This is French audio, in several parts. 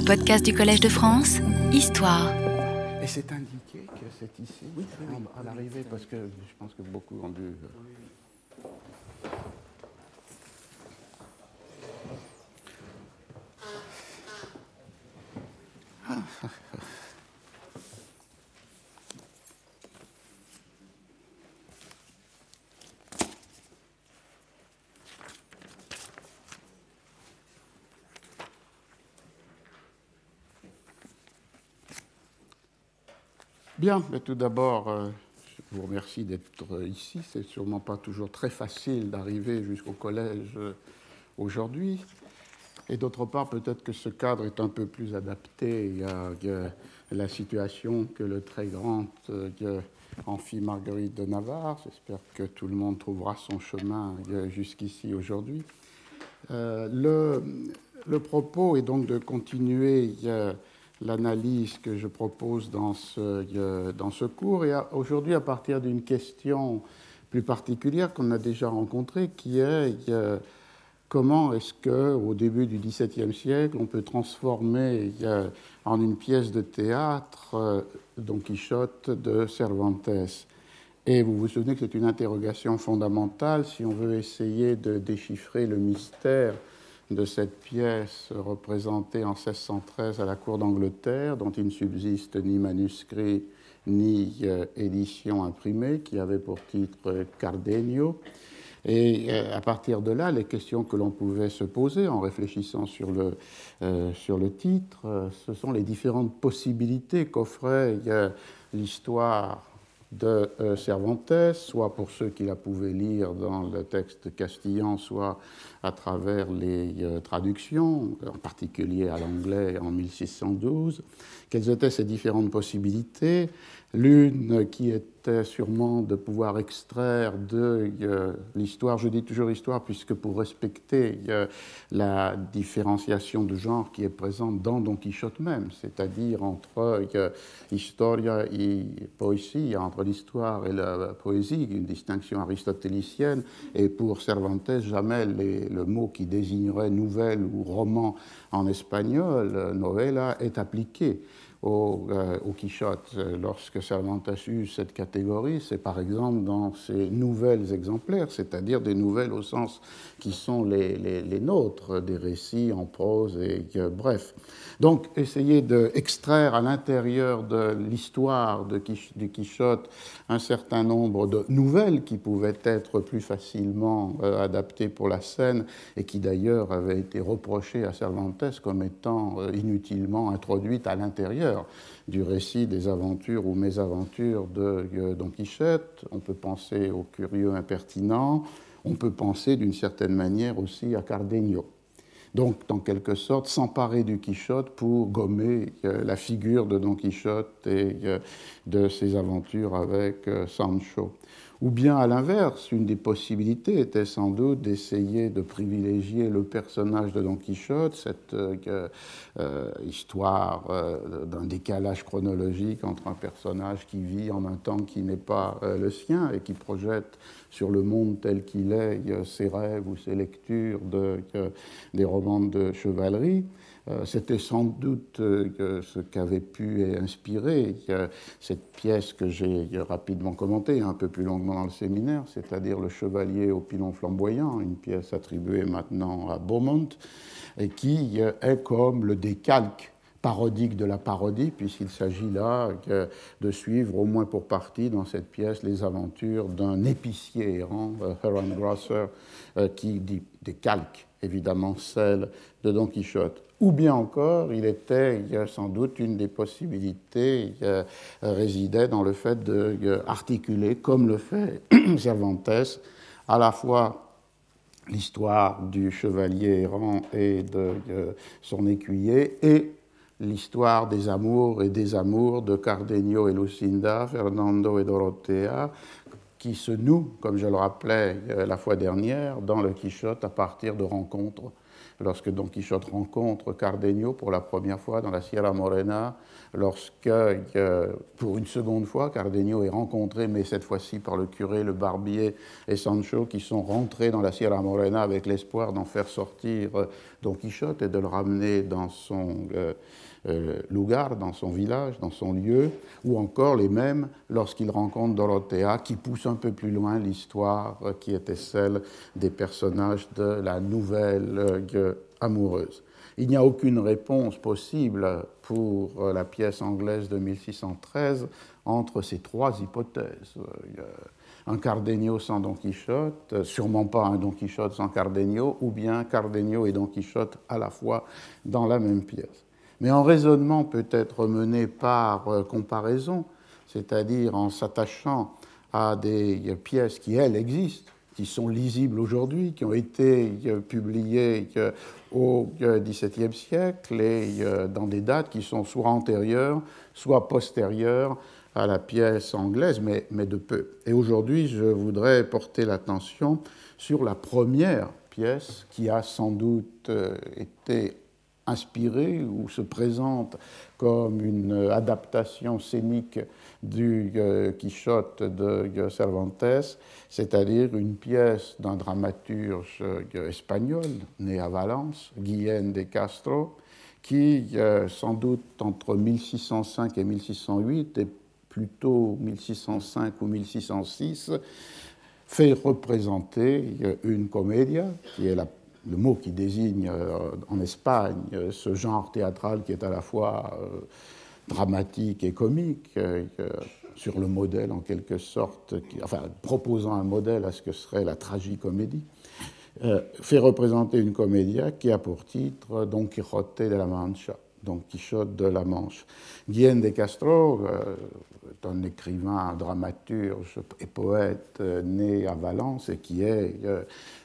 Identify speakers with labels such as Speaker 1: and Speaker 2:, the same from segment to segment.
Speaker 1: Les podcasts du Collège de France, Histoire.
Speaker 2: Et c'est indiqué que c'est ici, oui, à l'arrivée, parce que je pense que beaucoup ont dû. Bien, mais tout d'abord, euh, je vous remercie d'être ici. C'est sûrement pas toujours très facile d'arriver jusqu'au collège euh, aujourd'hui. Et d'autre part, peut-être que ce cadre est un peu plus adapté à euh, la situation que le très grand amphi Marguerite de Navarre. J'espère que tout le monde trouvera son chemin jusqu'ici aujourd'hui. Le, le propos est donc de continuer l'analyse que je propose dans ce, euh, dans ce cours. Et aujourd'hui à partir d'une question plus particulière qu'on a déjà rencontrée qui est euh, comment est-ce que au début du XVIIe siècle on peut transformer euh, en une pièce de théâtre Don Quichotte de Cervantes? Et vous vous souvenez que c'est une interrogation fondamentale si on veut essayer de déchiffrer le mystère de cette pièce représentée en 1613 à la cour d'Angleterre, dont il ne subsiste ni manuscrit ni euh, édition imprimée, qui avait pour titre Cardenio. Et euh, à partir de là, les questions que l'on pouvait se poser en réfléchissant sur le, euh, sur le titre, ce sont les différentes possibilités qu'offrait l'histoire de Cervantes, soit pour ceux qui la pouvaient lire dans le texte castillan, soit à travers les euh, traductions, en particulier à l'anglais en 1612. Quelles étaient ces différentes possibilités? L'une qui était sûrement de pouvoir extraire de euh, l'histoire, je dis toujours histoire, puisque pour respecter euh, la différenciation de genre qui est présente dans Don Quichotte même, c'est-à-dire entre euh, historia et poésie, entre l'histoire et la poésie, une distinction aristotélicienne, et pour Cervantes, jamais les- le mot qui désignerait nouvelle ou roman en espagnol, euh, novella, est appliqué au, euh, au Quichotte. Euh, Lorsque Cervantes use cette catégorie, c'est par exemple dans ses nouvelles exemplaires, c'est-à-dire des nouvelles au sens qui sont les, nôtres, des récits en prose et euh, bref. Donc, essayer d'extraire à l'intérieur de l'histoire de du Quichotte un certain nombre de nouvelles qui pouvaient être plus facilement euh, adaptées pour la scène et qui d'ailleurs avaient été reprochées à Cervantes comme étant inutilement introduites à l'intérieur du récit des aventures ou mésaventures de euh, Don Quichotte. On peut penser au curieux impertinent, on peut penser d'une certaine manière aussi à Cardenio. Donc, en quelque sorte, s'emparer du Quichotte pour gommer euh, la figure de Don Quichotte et euh, de ses aventures avec Sancho. Ou bien, à l'inverse, une des possibilités était sans doute d'essayer de privilégier le personnage de Don Quichotte, cette euh, euh, histoire euh, d'un décalage chronologique entre un personnage qui vit en un temps qui n'est pas le sien et qui projette sur le monde tel qu'il est ses rêves ou ses lectures de, des romans de chevalerie. Euh, C'était sans doute euh, ce qu'avait pu inspirer cette pièce que j'ai rapidement commentée, un peu plus longuement dans le séminaire, c'est-à-dire Le Chevalier au pilon flamboyant, une pièce attribuée maintenant à Beaumont, et qui euh, est comme le décalque parodique de la parodie, puisqu'il s'agit là de suivre, au moins pour partie, dans cette pièce, les aventures d'un épicier errant, Heron Grosser, qui décalque évidemment celle de Don Quichotte. Ou bien encore, il était sans doute une des possibilités euh, résidait dans le fait d'articuler, comme le fait Cervantes, à la fois l'histoire du chevalier errant et de euh, son écuyer et l'histoire des amours et des amours de Cardenio et Lucinda, Fernando et Dorothea, qui se nouent, comme je le rappelais euh, la fois dernière, dans le Quichotte à partir de rencontres lorsque Don Quichotte rencontre Cardenio pour la première fois dans la Sierra Morena, lorsque, pour une seconde fois, Cardenio est rencontré, mais cette fois-ci par le curé, le barbier et Sancho, qui sont rentrés dans la Sierra Morena avec l'espoir d'en faire sortir Don Quichotte et de le ramener dans son euh, euh, lugar, dans son village, dans son lieu, ou encore les mêmes lorsqu'il rencontre Dorothea, qui pousse un peu plus loin l'histoire qui était celle des personnages de la nouvelle euh, amoureuse. Il n'y a aucune réponse possible pour euh, la pièce anglaise de 1613 entre ces trois hypothèses. Un Cardenio sans Don Quichotte, sûrement pas un Don Quichotte sans Cardenio, ou bien Cardenio et Don Quichotte à la fois dans la même pièce. Mais en raisonnement peut-être mené par euh, comparaison, c'est-à-dire en s'attachant à des pièces qui, elles, existent, qui sont lisibles aujourd'hui, qui ont été euh, publiées euh, au XVIIe siècle et dans des dates qui sont soit antérieures, soit postérieures à la pièce anglaise, mais, mais de peu. Et aujourd'hui, je voudrais porter l'attention sur la première pièce qui a sans doute été inspiré ou se présente comme une adaptation scénique du euh, Quichotte de Cervantes, c'est-à-dire une pièce d'un dramaturge euh, espagnol né à Valence, Guillén de Castro, qui, euh, sans doute entre 1605 et 1608, et plutôt 1605 ou 1606, fait représenter une comédia, qui est la le mot qui désigne euh, en Espagne euh, ce genre théâtral qui est à la fois euh, dramatique et comique, sur le modèle en quelque sorte, enfin proposant un modèle à ce que serait la tragicomédie, fait représenter une comédia qui a pour titre Don Quixote de la Mancha. Don Quichotte de la Manche. Guillaume de Castro est un écrivain, dramaturge et poète né à Valence et qui est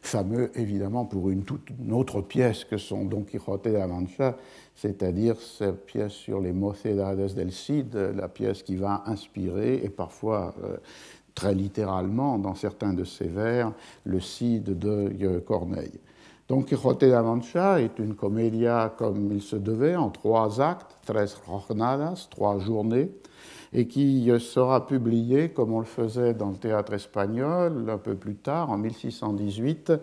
Speaker 2: fameux évidemment pour une toute autre pièce que son Don Quijote de la Mancha, c'est-à-dire cette pièce sur les Mocedades del Cid, la pièce qui va inspirer et parfois euh, très littéralement dans certains de ses vers le Cid de euh, Corneille. Don Quijote de la Mancha est une comédia comme il se devait, en trois actes, tres jornadas, trois journées, et qui sera publié, comme on le faisait dans le théâtre espagnol un peu plus tard, en 1618,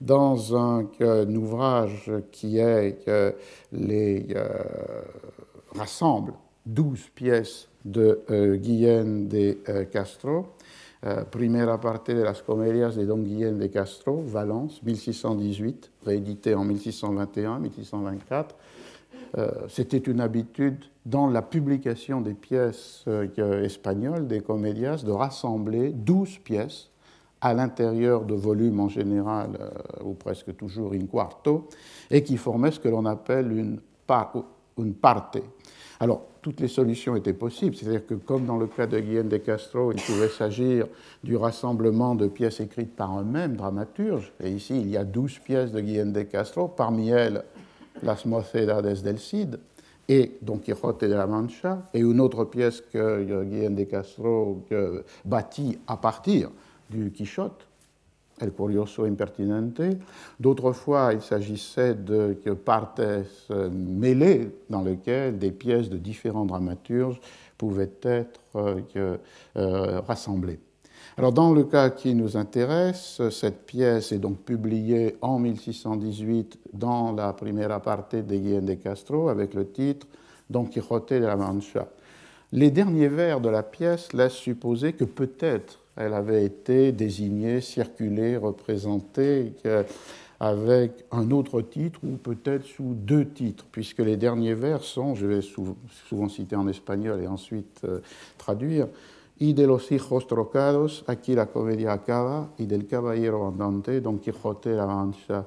Speaker 2: dans un, ouvrage qui les, euh, rassemble douze pièces de euh, Guillén de euh, Primera parte de las comedias de Don Guillén de Castro, Valence, 1618, réédité en 1621-1624. C'était une habitude dans la publication des pièces euh, espagnoles, des comédias, de rassembler 12 pièces à l'intérieur de volumes en général, euh, ou presque toujours in quarto, et qui formaient ce que l'on appelle une, une parte. Alors, toutes les solutions étaient possibles, c'est-à-dire que comme dans le cas de Guillaume de Castro, il pouvait s'agir du rassemblement de pièces écrites par un même dramaturge, et ici il y a 12 pièces de Guillaume de Castro, parmi elles Las Mocedades del Cid, et Don Quixote de la Mancha, et une autre pièce que Guillaume de Castro bâtit à partir du Quichotte, El Curioso Impertinente. D'autres fois, il s'agissait de partes mêlées dans lesquelles des pièces de différents dramaturges pouvaient être euh, euh, rassemblées. Alors, dans le cas qui nous intéresse, cette pièce est donc publiée en 1618 dans la première partie de Guillaume de Castro avec le titre Don Quixote de la Mancha. Les derniers vers de la pièce laissent supposer que peut-être elle avait été désignée, circulée, représentée avec un autre titre ou peut-être sous deux titres, puisque les derniers vers sont, je vais souvent citer en espagnol et ensuite euh, traduire, y de los hijos trocados, aquí la comedia acaba, y del caballero andante, Don Quijote la Mancha,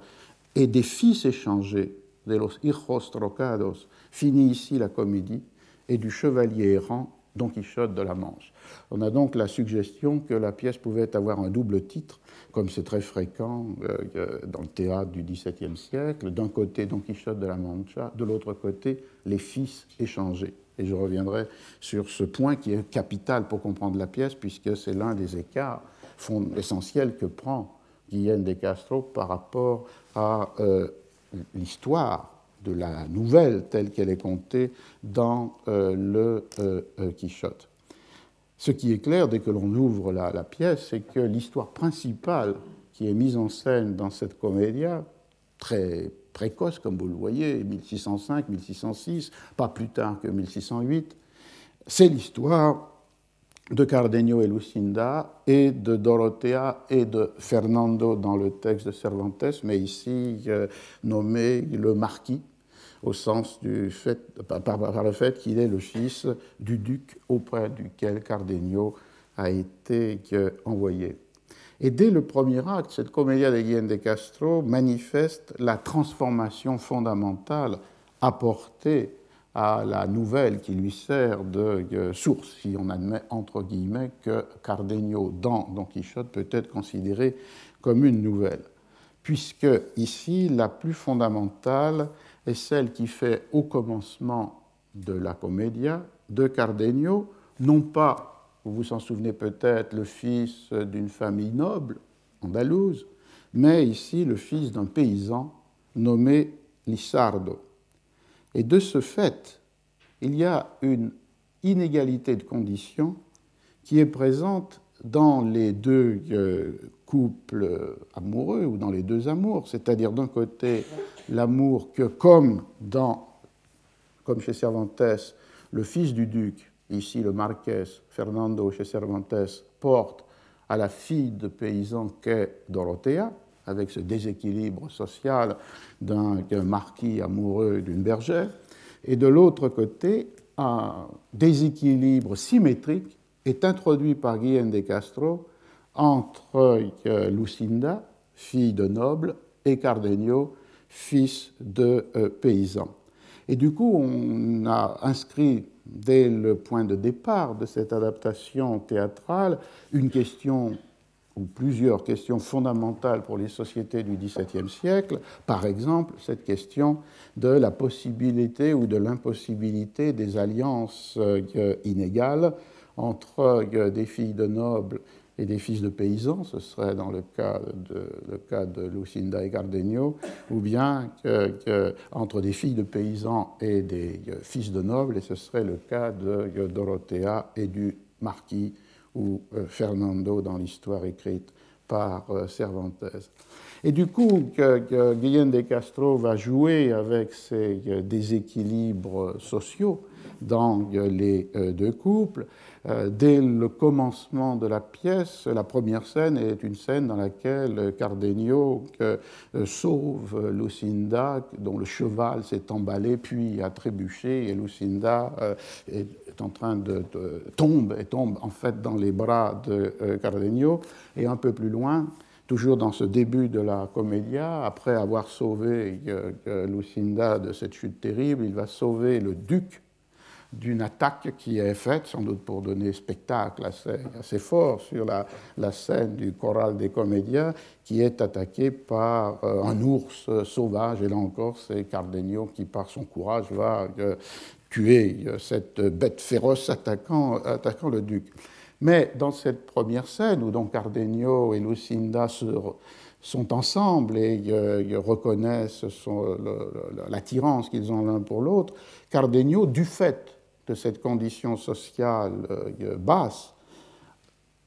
Speaker 2: et des fils échangés, de los hijos trocados, finit ici la comédie, et du chevalier errant, Don Quichotte de la Manche. On a donc la suggestion que la pièce pouvait avoir un double titre, comme c'est très fréquent euh, dans le théâtre du XVIIe siècle. D'un côté, Don Quichotte de la Mancha, de l'autre côté, les fils échangés. Et je reviendrai sur ce point qui est capital pour comprendre la pièce, puisque c'est l'un des écarts essentiels que prend Guillaume de Castro par rapport à euh, l'histoire de la nouvelle telle qu'elle est contée dans le Quichotte. Ce qui est clair dès que l'on ouvre la, pièce, c'est que l'histoire principale qui est mise en scène dans cette comédia, très précoce comme vous le voyez, 1605, 1606, pas plus tard que 1608, c'est l'histoire de Cardenio et Lucinda et de Dorothea et de Fernando dans le texte de Cervantes, mais ici euh, nommé le marquis au sens du fait, par, le fait qu'il est le fils du duc auprès duquel Cardenio a été euh, envoyé. Et dès le premier acte, cette comédia de Guillaume de Castro manifeste la transformation fondamentale apportée à la nouvelle qui lui sert de source, si on admet entre guillemets que Cardenio dans Don Quichotte peut être considéré comme une nouvelle, puisque ici la plus fondamentale est celle qui fait au commencement de la comédia de Cardenio, non pas, vous vous en souvenez peut-être, le fils d'une famille noble andalouse, mais ici le fils d'un paysan nommé Lissardo. Et de ce fait, il y a une inégalité de conditions qui est présente dans les deux euh, couples amoureux ou dans les deux amours, c'est-à-dire d'un côté l'amour que, comme, dans, comme chez Cervantes, le fils du duc, ici le marquès Fernando chez Cervantes, porte à la fille de paysan qu'est Dorothea, avec ce déséquilibre social d'un marquis amoureux d'une bergère, et de l'autre côté, un déséquilibre symétrique est introduit par Guillaume de Castro entre euh, Lucinda, fille de noble, et Cardenio, fils de euh, paysan. Et du coup, on a inscrit dès le point de départ de cette adaptation théâtrale une question ou plusieurs questions fondamentales pour les sociétés du XVIIe siècle, par exemple cette question de la possibilité ou de l'impossibilité des alliances euh, inégales entre euh, des filles de nobles et des fils de paysans, ce serait dans le cas de, Lucinda et Cardenio, ou bien entre des filles de paysans et des euh, fils de nobles, et ce serait le cas de Dorothea et du marquis ou euh, Fernando dans l'histoire écrite par euh, Cervantes. Et du coup, que, Guillaume de Castro va jouer avec ces euh, déséquilibres sociaux dans les deux couples. Dès le commencement de la pièce, la première scène est une scène dans laquelle Cardenio sauve Lucinda, dont le cheval s'est emballé puis a trébuché, et Lucinda est en train de, tomber et tombe en fait dans les bras de euh, Cardenio. Et un peu plus loin, toujours dans ce début de la comédia, après avoir sauvé euh, Lucinda de cette chute terrible, il va sauver le duc d'une attaque qui est faite, sans doute pour donner spectacle assez, assez fort sur la, scène du choral des comédiens, qui est attaqué par euh, un ours sauvage. Et là encore, c'est Cardenio qui, par son courage, va tuer euh, cette bête féroce attaquant, attaquant le duc. Mais dans cette première scène, où donc Cardenio et Lucinda sont ensemble et euh, reconnaissent l'attirance qu'ils ont l'un pour l'autre, Cardenio, du fait de cette condition sociale euh, basse,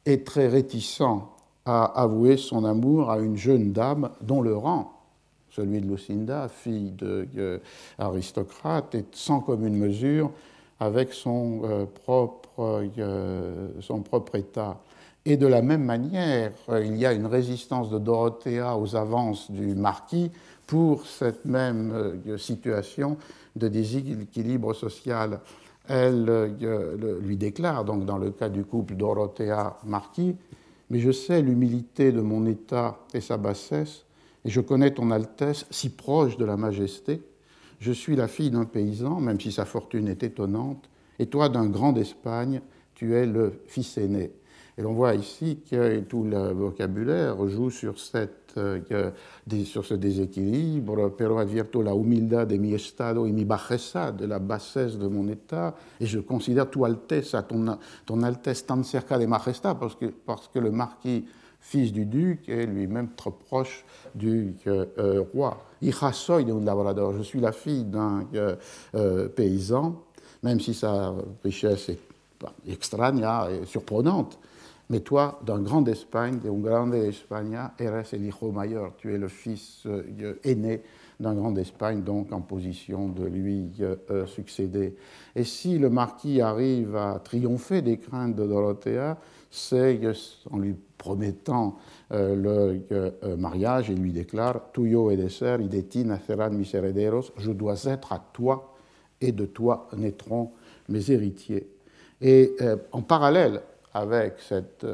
Speaker 2: est très réticent à avouer son amour à une jeune dame dont le rang celui de Lucinda, fille d'aristocrate, est sans commune mesure avec son, euh, propre, euh, son propre état. Et de la même manière, il y a une résistance de Dorothea aux avances du marquis pour cette même euh, situation de déséquilibre social. Elle lui déclare, donc dans le cas du couple Dorothea-Marquis, mais je sais l'humilité de mon état et sa bassesse, et je connais ton Altesse si proche de la majesté. Je suis la fille d'un paysan, même si sa fortune est étonnante, et toi d'un grand d'Espagne, tu es le fils aîné. Et l'on voit ici que tout le vocabulaire joue sur, cette, euh, sur ce déséquilibre. Pero advierto la humildad de mi estado y mi bajeza, de la bassesse de mon état. Et je considère tu Altesse, ton, ton Altesse tan cerca de majestad, parce que, parce que le marquis fils du duc et lui-même trop proche du euh, roi. Hija soy de un labrador, je suis la fille d'un paysan, même si sa richesse est extraña et surprenante. Mais toi, d'un grand d'Espagne, de un grande eres el hijo mayor. Tu es le fils aîné d'un grand d'Espagne, donc en position de lui succéder. Et si le marquis arrive à triompher des craintes de Dorothea, c'est en lui promettant euh, le euh, mariage, il lui déclare Tuyo et ser, y de ti nacerán mis herederos, je dois être à toi, et de toi naîtront mes héritiers. Et euh, en parallèle avec cette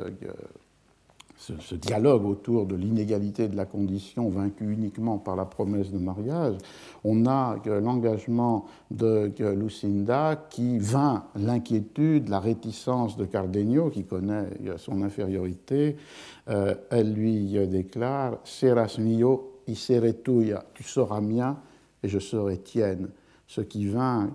Speaker 2: ce, dialogue autour de l'inégalité de la condition vaincue uniquement par la promesse de mariage, on a l'engagement de Lucinda qui vainc l'inquiétude, la réticence de Cardenio, qui connaît son infériorité. Euh, elle lui déclare Seras mio y seré tu seras mien et je serai tienne. Ce qui euh,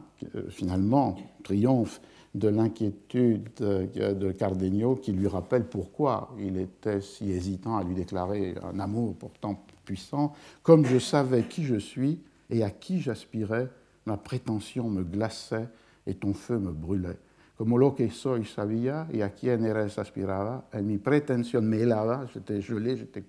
Speaker 2: finalement, triomphe de l'inquiétude de Cardenio qui lui rappelle pourquoi il était si hésitant à lui déclarer un amour pourtant puissant. Comme je savais qui je suis et à qui j'aspirais, ma prétention me glaçait et ton feu me brûlait. Como lo que soy sabía y a quien eres aspiraba, en mi pretensión me helaba, j'étais gelé, j'étais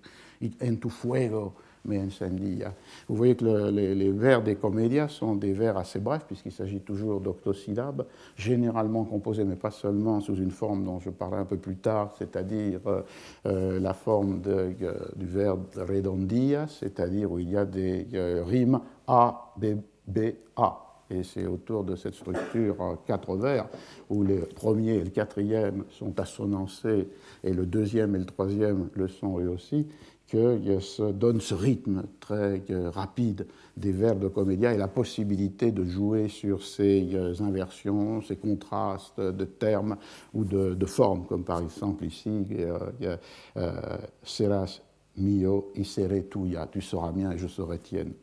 Speaker 2: en tu fuego mais incendia. Vous voyez que les, vers des comédias sont des vers assez brefs, puisqu'il s'agit toujours d'octosyllabes, généralement composés, mais pas seulement sous une forme dont je parlerai un peu plus tard, c'est-à-dire euh, euh, la forme euh, du verbe redondia, c'est-à-dire où il y a des rimes A, B, B, A. Et c'est autour de cette structure quatre vers, où le premier et le quatrième sont assonancés, et le deuxième et le troisième le sont eux aussi, que se donne ce rythme très euh, rapide des vers de comédia et la possibilité de jouer sur ces euh, inversions, ces contrastes de termes ou de, formes, comme par exemple ici, euh, Seras mio y seré tuya, tu seras mien et je serai tienne.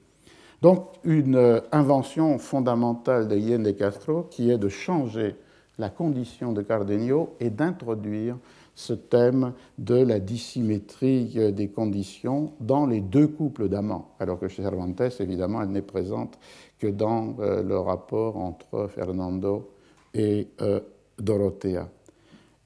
Speaker 2: Donc une invention fondamentale de Yen de Castro qui est de changer la condition de Cardenio et d'introduire ce thème de la dissymétrie euh, des conditions dans les deux couples d'amants, alors que chez Cervantes, évidemment, elle n'est présente que dans euh, le rapport entre Fernando et euh, Dorothea.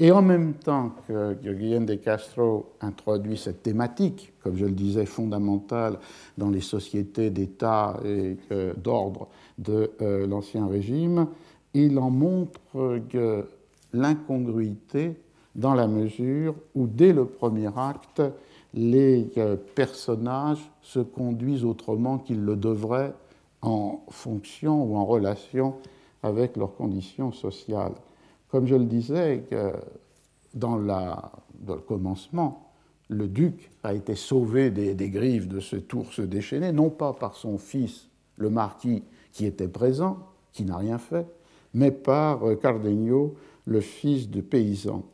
Speaker 2: Et en même temps que Guillaume de Castro introduit cette thématique, comme je le disais, fondamentale dans les sociétés d'État et d'ordre de l'Ancien Régime, il en montre l'incongruité dans la mesure où, dès le premier acte, les euh, personnages se conduisent autrement qu'ils le devraient en fonction ou en relation avec leurs conditions sociales. Comme je le disais, dans, le commencement, le duc a été sauvé des, griffes de ce ours déchaîné, non pas par son fils, le marquis, qui était présent, qui n'a rien fait, mais par euh, Cardenio, le fils de paysan.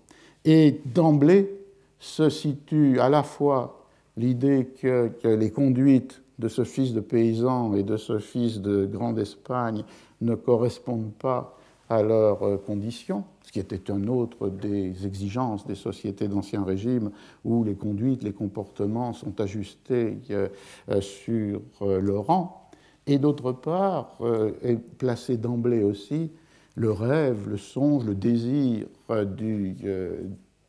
Speaker 2: Et d'emblée se situe à la fois l'idée que, les conduites de ce fils de paysan et de ce fils de Grande Espagne ne correspondent pas à leurs euh, conditions, ce qui était une autre des exigences des sociétés d'Ancien Régime, où les conduites, les comportements sont ajustés euh, euh, sur le rang, et d'autre part est placé d'emblée aussi le rêve, le songe, le désir du euh,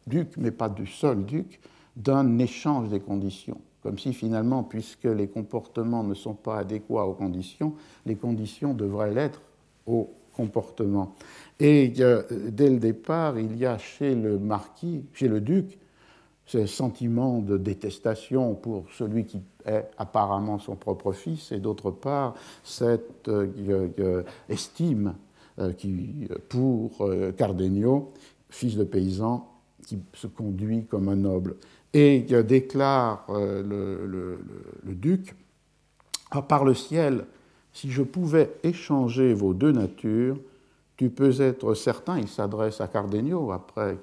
Speaker 2: duc, mais pas du seul duc, d'un échange des conditions. Comme si finalement, puisque les comportements ne sont pas adéquats aux conditions, les conditions devraient l'être aux comportements. Et euh, dès le départ, il y a chez le marquis, chez le duc, ce sentiment de détestation pour celui qui est apparemment son propre fils, et d'autre part, cette euh, estime euh, qui, pour euh, Cardenio, fils de paysan, qui se conduit comme un noble. Et déclare euh, le, duc, ah, par le ciel, si je pouvais échanger vos deux natures, tu peux être certain, il s'adresse à Cardenio après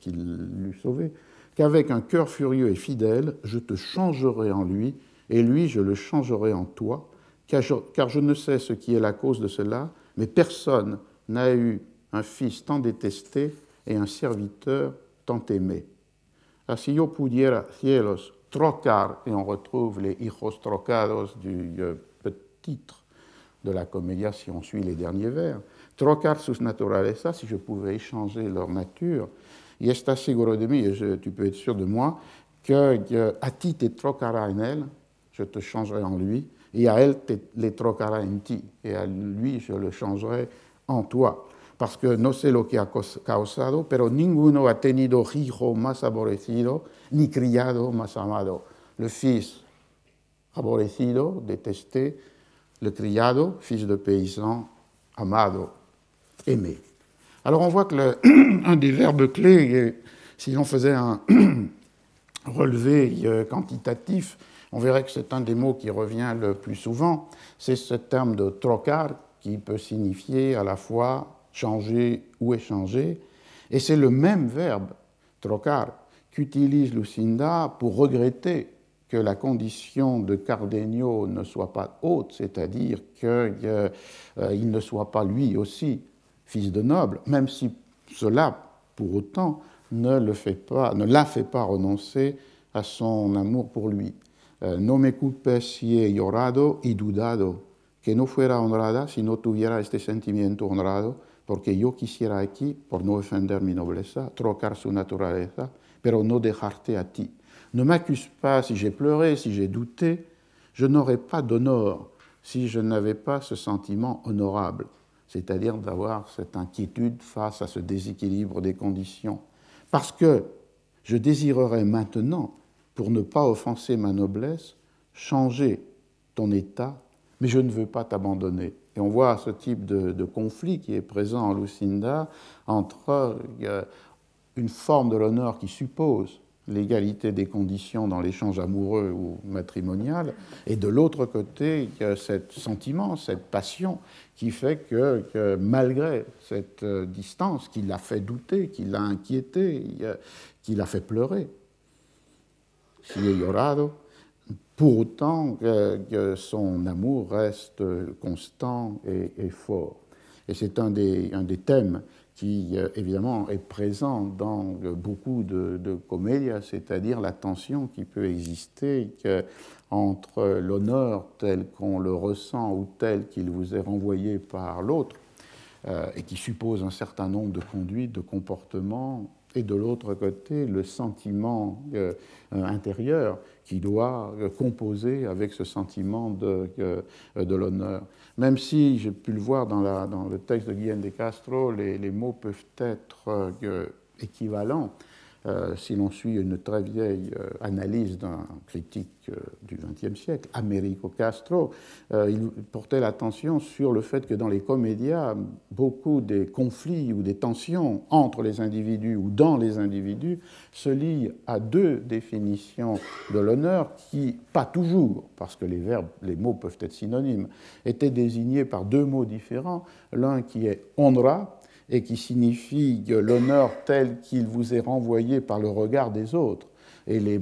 Speaker 2: qu'il l'eût sauvé, qu'avec un cœur furieux et fidèle, je te changerai en lui, et lui, je le changerai en toi, car je ne sais ce qui est la cause de cela, mais personne n'a eu un fils tant détesté et un serviteur tant aimé. Si yo pudiera cielos trocar, et on retrouve les hijos trocados du euh, titre de la comédia si on suit les derniers vers, trocar sus naturaleza, si je pouvais échanger leur nature, y está seguro de mí, et tu peux être sûr de moi, que a ti te trocara en elle, je te changerai en lui, et à elle te le trocara en ti, et à lui je le changerai en toi. Parce que no sé lo que ha causado, pero ninguno ha tenido hijo más aborrecido, ni criado más amado. Le fils aborrecido, détesté, le criado, fils de paysan, amado, aimé. Alors on voit que un des verbes clés, si l'on faisait un relevé euh, quantitatif, on verrait que c'est un des mots qui revient le plus souvent, c'est ce terme de trocar qui peut signifier à la fois changer ou échanger, et c'est le même verbe, trocar, qu'utilise Lucinda pour regretter que la condition de Cardenio ne soit pas haute, c'est-à-dire qu'il euh, ne soit pas lui aussi fils de noble, même si cela, pour autant, ne, le fait pas, ne la fait pas renoncer à son amour pour lui. Euh, no me culpes si he llorado y dudado, que no fuera honrada si no tuviera este sentimiento honrado, porque yo quisiera aquí, por no ofender mi nobleza, trocar su naturaleza, pero no dejarte a ti. Ne m'accuse pas si j'ai pleuré, si j'ai douté, je n'aurais pas d'honneur si je n'avais pas ce sentiment honorable, c'est-à-dire d'avoir cette inquiétude face à ce déséquilibre des conditions. Parce que je désirerais maintenant, pour ne pas offenser ma noblesse, changer ton état, mais je ne veux pas t'abandonner. Et on voit ce type de, conflit qui est présent en Lucinda entre euh, une forme de l'honneur qui suppose l'égalité des conditions dans l'échange amoureux ou matrimonial, et de l'autre côté, ce sentiment, cette passion qui fait que, malgré cette euh, distance qui l'a fait douter, qui l'a inquiété, qui l'a fait pleurer, si llorado, pour autant que, son amour reste constant et, fort. Et c'est un des, un des thèmes qui euh, évidemment est présent dans beaucoup de, de comédias, c'est-à-dire la tension qui peut exister entre l'honneur tel qu'on le ressent ou tel qu'il vous est renvoyé par l'autre, euh, et qui suppose un certain nombre de conduites, de comportements, et de l'autre côté le sentiment euh, intérieur qui doit composer avec ce sentiment de, de l'honneur. Même si j'ai pu le voir dans, dans, le texte de Guillaume de Castro, les, mots peuvent être euh, équivalents. Euh, si l'on suit une très vieille euh, analyse d'un critique euh, du XXe siècle, Américo Castro, il portait l'attention sur le fait que dans les comédias, beaucoup des conflits ou des tensions entre les individus ou dans les individus se lient à deux définitions de l'honneur qui, pas toujours, parce que les verbes, les mots peuvent être synonymes, étaient désignés par deux mots différents. L'un qui est honra, et qui signifie l'honneur tel qu'il vous est renvoyé par le regard des autres. Et les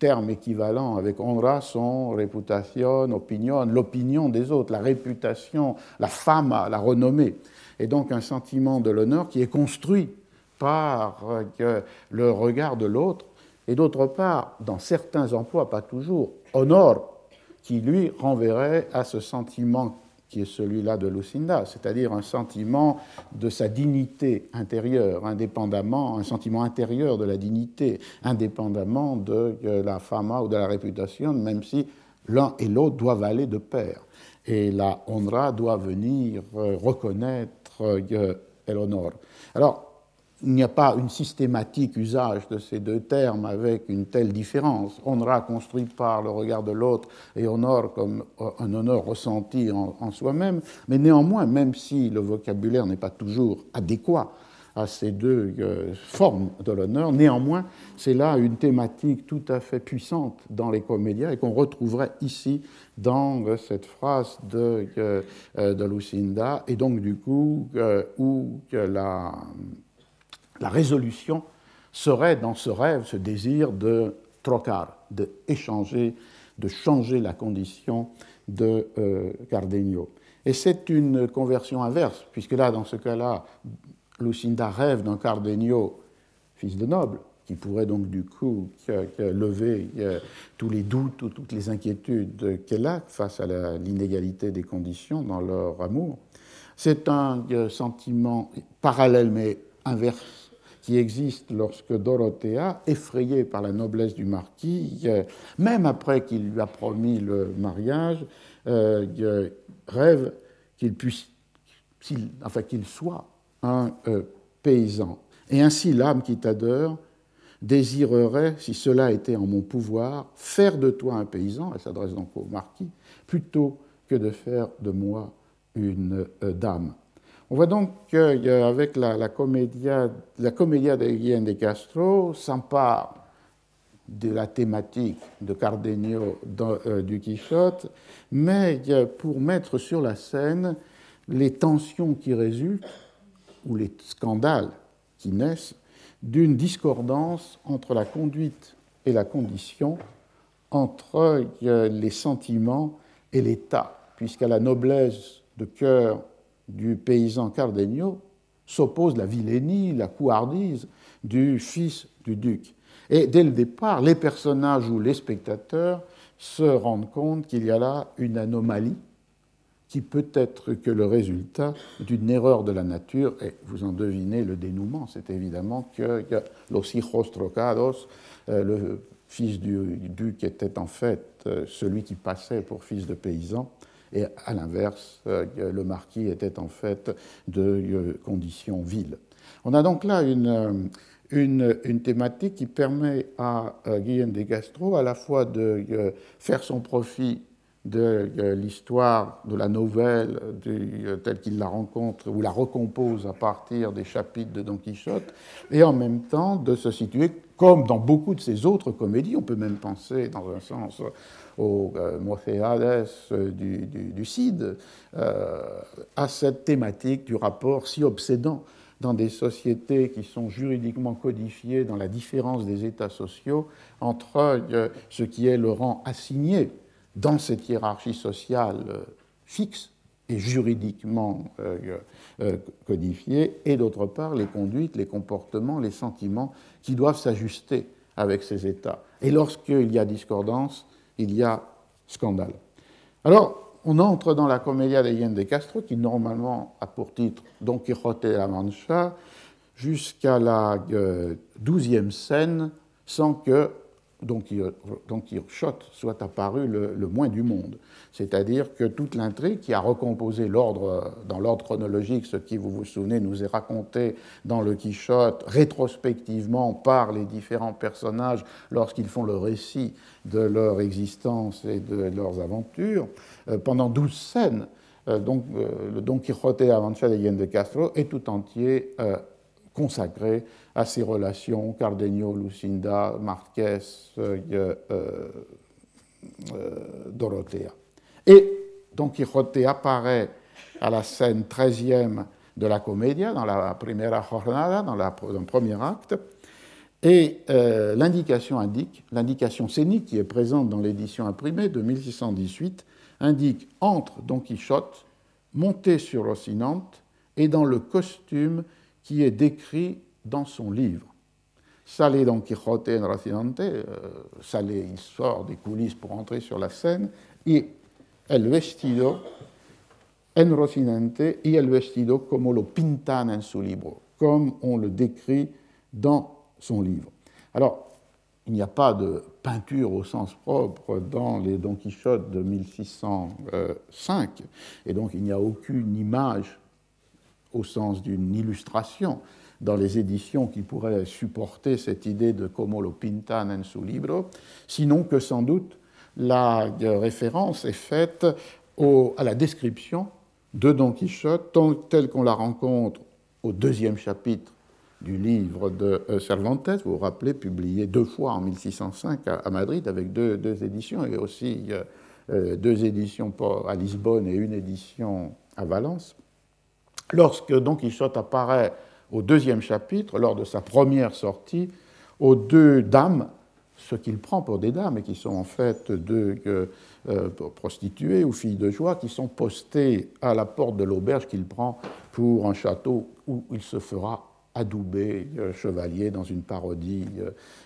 Speaker 2: termes équivalents avec honra sont réputation, opinion, l'opinion des autres, la réputation, la fama, la renommée. Et donc un sentiment de l'honneur qui est construit par euh, le regard de l'autre, et d'autre part, dans certains emplois, pas toujours, honor, qui lui renverrait à ce sentiment qui est celui-là de Lucinda, c'est-à-dire un sentiment de sa dignité intérieure, indépendamment, un sentiment intérieur de la dignité, indépendamment de la fama ou de la réputation, même si l'un et l'autre doivent aller de pair. Et la honra doit venir euh, reconnaître euh, el honor. Alors, il n'y a pas une systématique usage de ces deux termes avec une telle différence. Honra construit par le regard de l'autre et honor comme un honneur ressenti en, soi-même, mais néanmoins, même si le vocabulaire n'est pas toujours adéquat à ces deux euh, formes de l'honneur, néanmoins, c'est là une thématique tout à fait puissante dans les comédias et qu'on retrouverait ici dans euh, cette phrase de, euh, de Lucinda, et donc du coup, où la la résolution serait dans ce rêve, ce désir de trocar, de de changer la condition de euh, Cardenio. Et c'est une conversion inverse, puisque là, dans ce cas-là, Lucinda rêve d'un Cardenio, fils de noble, qui pourrait donc du coup lever tous les doutes ou toutes les inquiétudes qu'elle a face à l'inégalité des conditions dans leur amour. C'est un sentiment parallèle mais inverse qui existe lorsque Dorothea, effrayée par la noblesse du marquis, même après qu'il lui a promis le mariage, euh, rêve qu'il puisse, enfin qu'il soit un euh, paysan. Et ainsi l'âme qui t'adore désirerait, si cela était en mon pouvoir, faire de toi un paysan, elle s'adresse donc au marquis, plutôt que de faire de moi une euh, dame. On voit donc qu'avec la, la, comédia, la comédia de Guillaume de Castro s'empare de la thématique de Cardenio euh, du Quichotte, mais pour mettre sur la scène les tensions qui résultent, ou les scandales qui naissent, d'une discordance entre la conduite et la condition, entre les sentiments et l'état, puisqu'à la noblesse de cœur du paysan Cardenio s'oppose la vilainie, la couardise du fils du duc. Et dès le départ, les personnages ou les spectateurs se rendent compte qu'il y a là une anomalie qui peut être que le résultat d'une erreur de la nature, et vous en devinez le dénouement, c'est évidemment que los hijos trocados, euh, le fils du duc était en fait euh, celui qui passait pour fils de paysan, et à l'inverse, euh, le marquis était en fait de euh, condition vile. On a donc là une, une, thématique qui permet à Guillaume de à la fois de euh, faire son profit de l'histoire de la nouvelle telle qu'il la rencontre ou la recompose à partir des chapitres de Don Quichotte, et en même temps de se situer, comme dans beaucoup de ses autres comédies, on peut même penser dans un sens aux euh, euh, du, du, Cid, euh, à cette thématique du rapport si obsédant dans des sociétés qui sont juridiquement codifiées dans la différence des états sociaux entre ce qui est le rang assigné dans cette hiérarchie sociale fixe et juridiquement codifiée, et d'autre part les conduites, les comportements, les sentiments qui doivent s'ajuster avec ces états. Et lorsqu'il y a discordance, il y a scandale. Alors, on entre dans la Commedia de Yen de Castro, qui normalement a pour titre Don Quixote et la Mancha, jusqu'à la euh, douzième scène, sans que Don Quixote soit apparu le moins du monde. C'est-à-dire que toute l'intrigue qui a recomposé l'ordre, dans l'ordre chronologique, ce qui, vous vous souvenez, nous est raconté dans le Quichotte rétrospectivement par les différents personnages lorsqu'ils font le récit de leur existence et de leurs aventures, euh, pendant douze scènes, euh, donc, euh, le Don Quixote Avancha de Yen de Castro est tout entier consacré à ces relations Cardenio, Lucinda, Marquez, Dorothea. Et Don Quixote apparaît à la scène 13e de la comédia, dans la première jornada, dans, le premier acte, et euh, l'indication indique, l'indication scénique qui est présente dans l'édition imprimée de 1618, indique entre Don Quichotte, monté sur Rocinante, et dans le costume qui est décrit dans son livre. Sale Don Quixote en Rocinante, euh, il sort des coulisses pour entrer sur la scène, et el vestido en Rocinante y el vestido como lo pintan en su libro, comme on le décrit dans son livre. Alors, il n'y a pas de peinture au sens propre dans les Don Quichotte de 1605, et donc il n'y a aucune image au sens d'une illustration dans les éditions qui pourraient supporter cette idée de como lo pintan en su libro, sinon que sans doute la référence est faite à la description de Don Quichotte telle qu'on la rencontre au deuxième chapitre du livre de euh, Cervantes, vous vous rappelez, publié deux fois en 1605 à Madrid avec deux, éditions et aussi euh, euh, deux éditions à Lisbonne et une édition à Valence. Lorsque Don Quichotte apparaît au deuxième chapitre, lors de sa première sortie, aux deux dames ce qu'il prend pour des dames, et qui sont en fait deux euh, prostituées ou filles de joie, qui sont postées à la porte de l'auberge qu'il prend pour un château où il se fera adoubé chevalier dans une parodie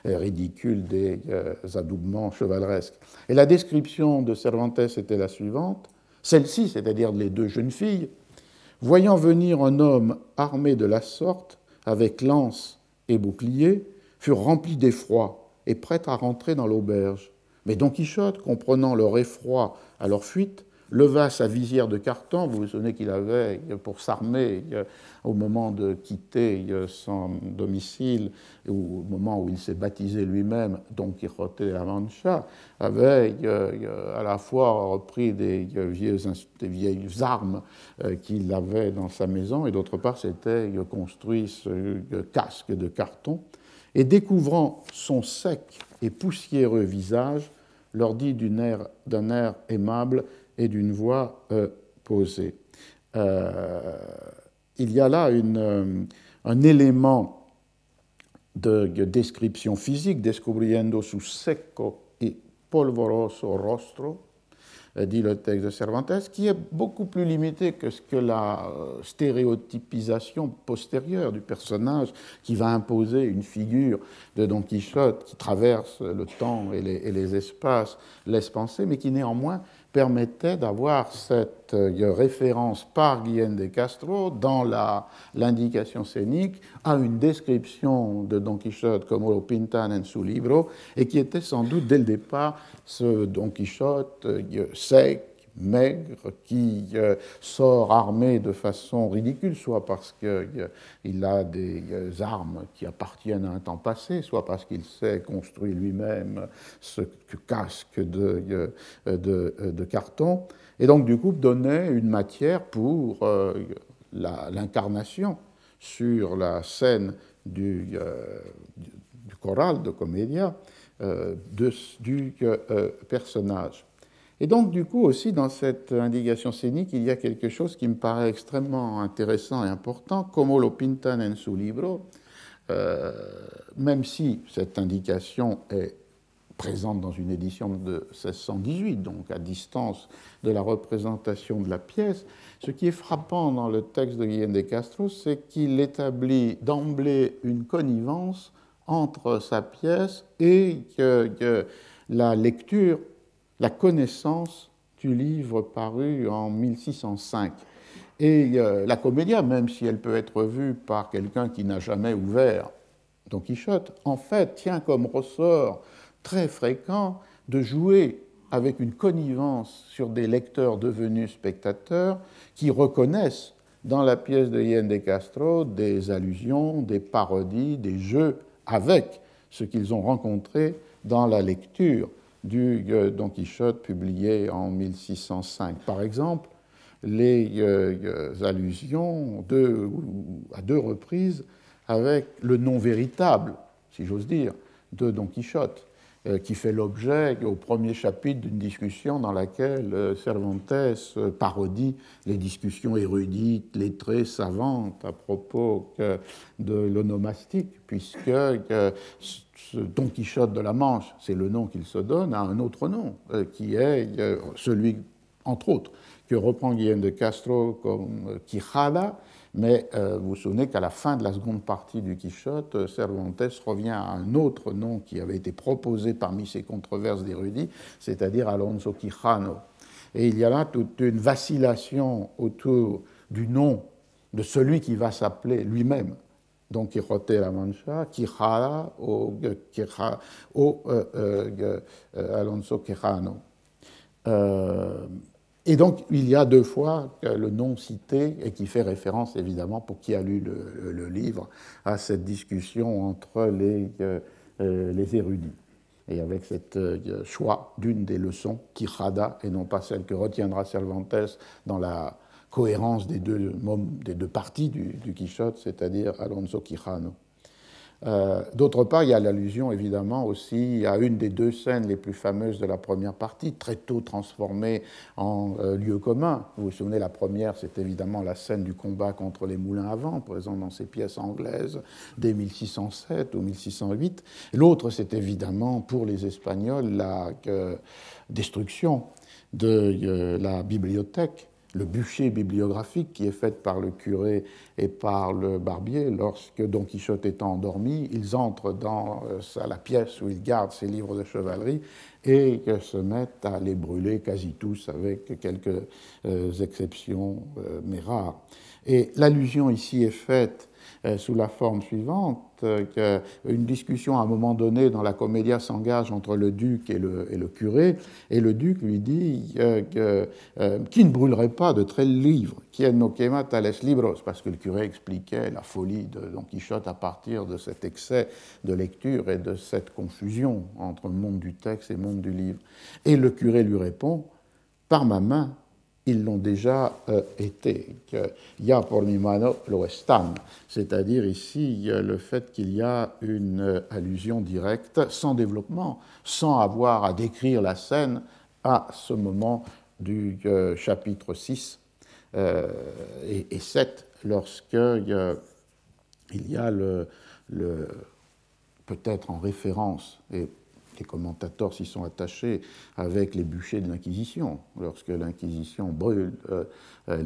Speaker 2: ridicule des adoubements chevaleresques. Et la description de Cervantes était la suivante. Celle-ci, c'est-à-dire les deux jeunes filles, voyant venir un homme armé de la sorte, avec lance et bouclier, furent remplies d'effroi et prêtes à rentrer dans l'auberge. Mais Don Quichotte, comprenant leur effroi à leur fuite, leva sa visière de carton. Vous vous souvenez qu'il avait, pour s'armer, au moment de quitter son domicile, ou au moment où il s'est baptisé lui-même, Don Quixote de la Mancha, avait à la fois repris des vieilles, armes euh, qu'il avait dans sa maison, et d'autre part, s'était construit ce casque de carton. Et découvrant son sec et poussiéreux visage, leur dit d'un air aimable et d'une voix euh, posée. Euh, il y a là euh, un élément de, description physique, descubriendo su secco et polvoroso rostro, dit le texte de Cervantes, qui est beaucoup plus limité que ce que la stéréotypisation postérieure du personnage qui va imposer une figure de Don Quichotte qui traverse le temps et les espaces, laisse penser, mais qui néanmoins permettait d'avoir cette euh, référence par Guillaume de Castro dans l'indication scénique à une description de Don Quichotte comme lo pintan en su libro et qui était sans doute dès le départ ce Don Quichotte euh, sec, maigre qui euh, sort armé de façon ridicule, soit parce qu'il euh, a des euh, armes qui appartiennent à un temps passé, soit parce qu'il s'est construit lui-même ce casque de, carton, et donc du coup donnait une matière pour l'incarnation sur la scène du, du choral de comédia du personnage. Et donc, du coup, aussi, dans cette indication scénique, il y a quelque chose qui me paraît extrêmement intéressant et important, como lo pintan en su libro, euh, même si cette indication est présente dans une édition de 1618, donc à distance de la représentation de la pièce, ce qui est frappant dans le texte de Guillaume de Castro, c'est qu'il établit d'emblée une connivence entre sa pièce et que la lecture la connaissance du livre paru en 1605. Et euh, la comédia, même si elle peut être vue par quelqu'un qui n'a jamais ouvert Don Quichotte, en fait tient comme ressort très fréquent de jouer avec une connivence sur des lecteurs devenus spectateurs qui reconnaissent dans la pièce de Yen de Castro des allusions, des parodies, des jeux avec ce qu'ils ont rencontré dans la lecture du euh, Don Quichotte publié en 1605. Par exemple, les euh, euh, allusions à deux reprises avec le nom véritable, si j'ose dire, de Don Quichotte, qui fait l'objet au premier chapitre d'une discussion dans laquelle Cervantes parodie les discussions érudites, lettrées, savantes à propos de l'onomastique, puisque Don Quichotte de la Manche, c'est le nom qu'il se donne, a un autre nom, euh, qui est euh, celui, entre autres, que reprend Guillaume de Castro comme euh, Quijada, mais vous vous souvenez qu'à la fin de la seconde partie du Quichotte, Cervantes revient à un autre nom qui avait été proposé parmi ces controverses d'érudits, c'est-à-dire Alonso Quijano. Et il y a là toute une vacillation autour du nom de celui qui va s'appeler lui-même Don Quijote la Mancha, Quijada ou, euh, euh, euh, Alonso Quijano. Et donc, il y a deux fois le nom cité et qui fait référence, évidemment, pour qui a lu le, livre, à cette discussion entre les, les érudits. Et avec ce choix d'une des leçons, Quijada, et non pas celle que retiendra Cervantes dans la cohérence des deux, des deux parties du, Quichotte, c'est-à-dire Alonso Quijano. Euh, d'autre part, il y a l'allusion évidemment aussi à une des deux scènes les plus fameuses de la première partie, très tôt transformée en euh, lieu commun. Vous vous souvenez, la première, c'est évidemment la scène du combat contre les moulins à vent, présente dans ces pièces anglaises dès 1607 ou 1608. L'autre, c'est évidemment pour les Espagnols la euh, destruction de la bibliothèque le bûcher bibliographique qui est fait par le curé et par le barbier. Lorsque Don Quichotte étant endormi, ils entrent dans euh, la pièce où il garde ses livres de chevalerie et se mettent à les brûler quasi tous, avec quelques euh, exceptions, euh, mais rares. Et l'allusion ici est faite sous la forme suivante, euh, qu'une discussion à un moment donné dans la comédia s'engage entre le duc et le, curé, et le duc lui dit euh, qui ne brûlerait pas de tels livres, qui no quema tales libros, parce que le curé expliquait la folie de Don Quichotte à partir de cet excès de lecture et de cette confusion entre monde du texte et monde du livre. Et le curé lui répond, par ma main, ils l'ont déjà euh, été. Il y a pour mi mano lo c'est-à-dire ici le fait qu'il y a une euh, allusion directe, sans développement, sans avoir à décrire la scène à ce moment du euh, chapitre 6 et, et, 7, lorsque il y a le, peut-être en référence, les commentateurs s'y sont attachés avec les bûchers de l'Inquisition. Lorsque l'Inquisition brûle euh, euh,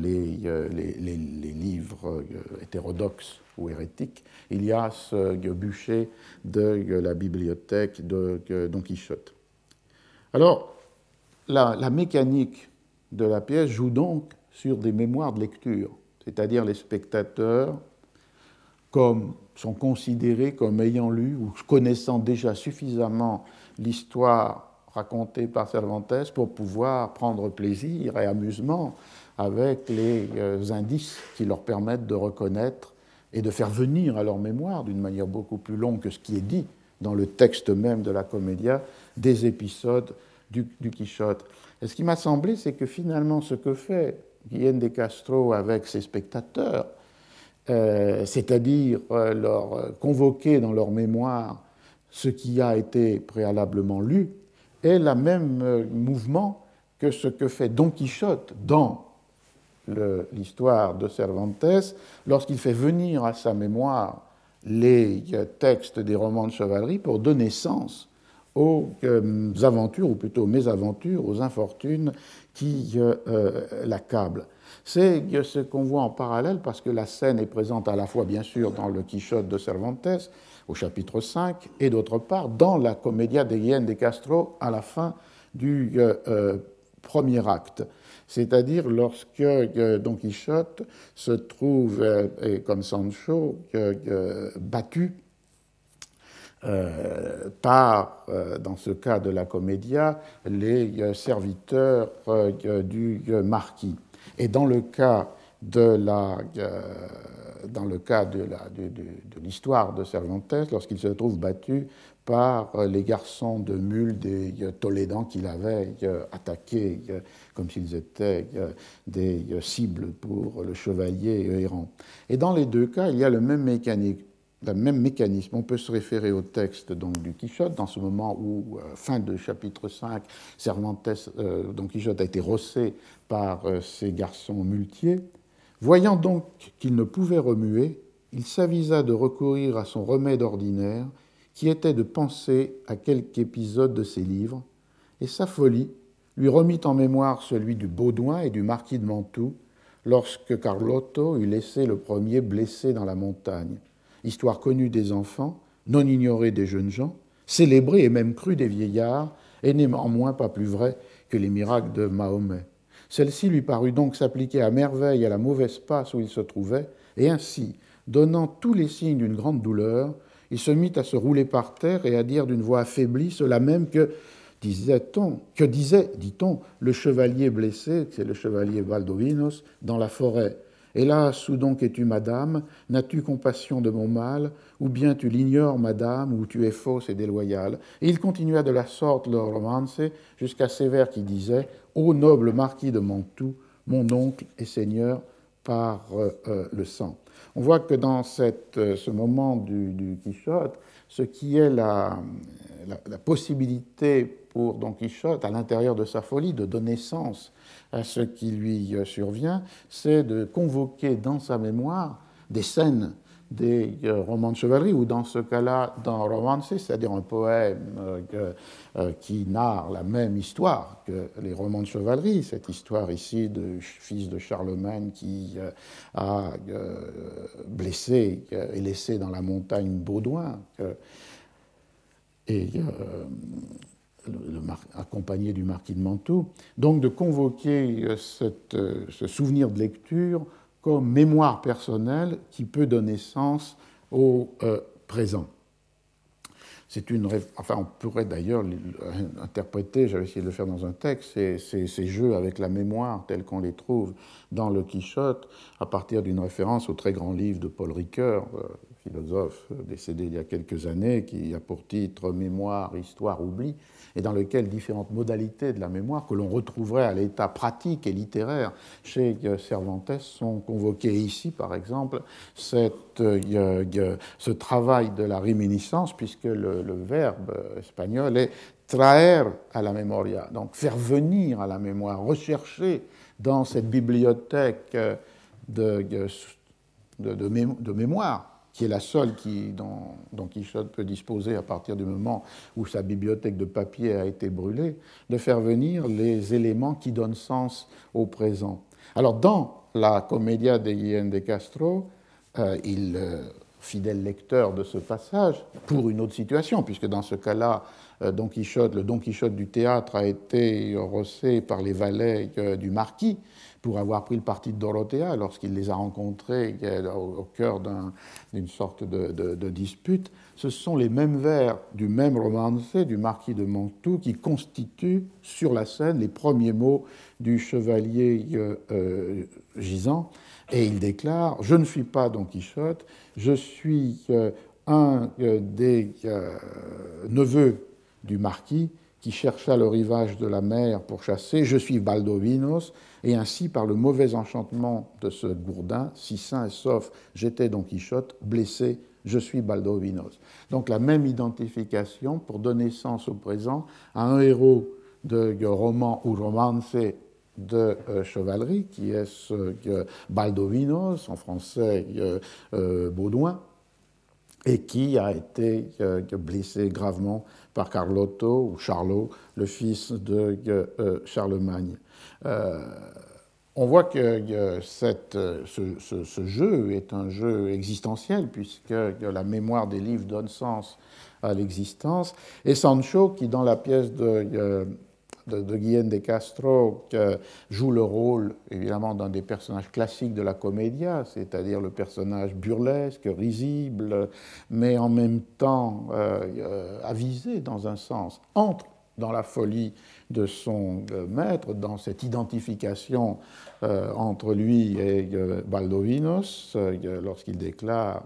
Speaker 2: euh, les, livres hétérodoxes ou hérétiques, il y a ce bûcher de la bibliothèque de Don Quichotte. Alors, la, la mécanique de la pièce joue donc sur des mémoires de lecture, c'est-à-dire les spectateurs comme sont considérés comme ayant lu ou connaissant déjà suffisamment l'histoire racontée par Cervantes pour pouvoir prendre plaisir et amusement avec les euh, indices qui leur permettent de reconnaître et de faire venir à leur mémoire, d'une manière beaucoup plus longue que ce qui est dit dans le texte même de la comédia, des épisodes du, Quichotte. Et ce qui m'a semblé, c'est que finalement, ce que fait Guillaume de Castro avec ses spectateurs, euh, c'est-à-dire euh, leur convoquer dans leur mémoire ce qui a été préalablement lu est le même euh, mouvement que ce que fait Don Quichotte dans l'histoire de Cervantes lorsqu'il fait venir à sa mémoire les euh, textes des romans de chevalerie pour donner sens aux euh, aventures, ou plutôt mésaventures, aux infortunes qui l'accablent. C'est ce qu'on voit en parallèle parce que la scène est présente à la fois, bien sûr, dans le Quichotte de Cervantes, au chapitre 5, et d'autre part dans la Commedia de Castro à la fin du euh, euh, premier acte. C'est-à-dire lorsque euh, Don Quichotte se trouve, comme Sancho, battu par, dans ce cas de la comédia, les serviteurs du marquis. Et dans le cas de la dans le cas de l'histoire de, de, Cervantes, lorsqu'il se trouve battu par les garçons de mule des Tolédans qu'il avait attaqués comme s'ils étaient des cibles pour le chevalier errant. Et dans les deux cas, il y a le même mécanisme. On peut se référer au texte donc, du Quichotte, dans ce moment où, euh, fin de chapitre 5, Cervantes, euh, Don Quichotte a été rossé par euh, ces garçons muletiers. Voyant donc qu'il ne pouvait remuer, il s'avisa de recourir à son remède ordinaire, qui était de penser à quelque épisode de ses livres, et sa folie lui remit en mémoire celui du Baudouin et du marquis de Mantoue, lorsque Carlotto eut laissé le premier blessé dans la montagne, histoire connue des enfants, non ignorée des jeunes gens, célébrée et même crue des vieillards, et néanmoins pas plus vraie que les miracles de Mahomet. Celle-ci lui parut donc s'appliquer à merveille à la mauvaise passe où il se trouvait, et ainsi, donnant tous les signes d'une grande douleur, il se mit à se rouler par terre et à dire d'une voix affaiblie cela même que disait-on, que disait, dit-on, le chevalier blessé, c'est le chevalier Valdovinos, dans la forêt. Hélas, où donc es-tu, madame? N'as-tu compassion de mon mal? Ou bien tu l'ignores, madame, ou tu es fausse et déloyale Et il continua de la sorte le romance jusqu'à Sévère qui disait Ô noble marquis de Mantoue, mon oncle et seigneur par euh, euh, le sang. On voit que dans euh, ce moment du, Quichotte, ce qui est la, possibilité pour Don Quichotte, à l'intérieur de sa folie, de donner sens à ce qui lui survient, c'est de convoquer dans sa mémoire des scènes des euh, romans de chevalerie, ou dans ce cas-là, d'un romance, c'est-à-dire un poème euh, euh, qui narre la même histoire que les romans de chevalerie, cette histoire ici de fils de Charlemagne qui a blessé et laissé dans la montagne Baudouin, et accompagné du marquis de Manteau, donc de convoquer ce souvenir de lecture comme mémoire personnelle qui peut donner sens au euh, présent. C'est une, enfin, on pourrait d'ailleurs interpréter, j'avais essayé de le faire dans un texte, ces, ces, jeux avec la mémoire tels qu'on les trouve dans le Quichotte, à partir d'une référence au très grand livre de Paul Ricoeur, euh, philosophe décédé il y a quelques années, qui a pour titre Mémoire, Histoire, Oubli, et dans lequel différentes modalités de la mémoire que l'on retrouverait à l'état pratique et littéraire chez Cervantes sont convoquées. Ici, par exemple, cette, euh, ce travail de la réminiscence, puisque le, verbe espagnol est traer à la memoria, donc faire venir à la mémoire, rechercher dans cette bibliothèque de, de, de mémoire qui est la seule qui, dont, dont, Quichotte peut disposer à partir du moment où sa bibliothèque de papier a été brûlée, de faire venir les éléments qui donnent sens au présent. Alors, dans la Commedia de Guillaume de Castro, euh, il, euh, fidèle lecteur de ce passage, pour une autre situation, puisque dans ce cas-là, euh, Don Quichotte, le Don Quichotte du théâtre a été rossé par les valets du marquis, pour avoir pris le parti de Dorothea lorsqu'il les a rencontrés au, cœur d'une sorte de, dispute, ce sont les mêmes vers du même romancé du marquis de Mantoue qui constituent sur la scène les premiers mots du chevalier euh, euh, gisant. Et il déclare Je ne suis pas Don Quichotte, je suis euh, un des neveux du marquis qui chercha le rivage de la mer pour chasser, je suis Baldovinos, et ainsi par le mauvais enchantement de ce gourdin, si sain et sauf j'étais Don Quichotte, blessé, je suis Baldovinos. Donc la même identification pour donner sens au présent à un héros de roman ou romance de euh, chevalerie, qui est ce Baldovinos, en français euh, euh, Baudouin, et qui a été blessé gravement par Carlotto ou Charlot, le fils de euh, Charlemagne. Euh, on voit que cette, ce, jeu est un jeu existentiel, puisque la mémoire des livres donne sens à l'existence. Et Sancho, qui dans la pièce de, de, de Guillaume de Castro joue le rôle évidemment d'un des personnages classiques de la comédia, c'est-à-dire le personnage burlesque, risible, mais en même temps euh, euh, avisé dans un sens, entre dans la folie de son euh, maître, dans cette identification entre lui et Baldovinos, lorsqu'il déclare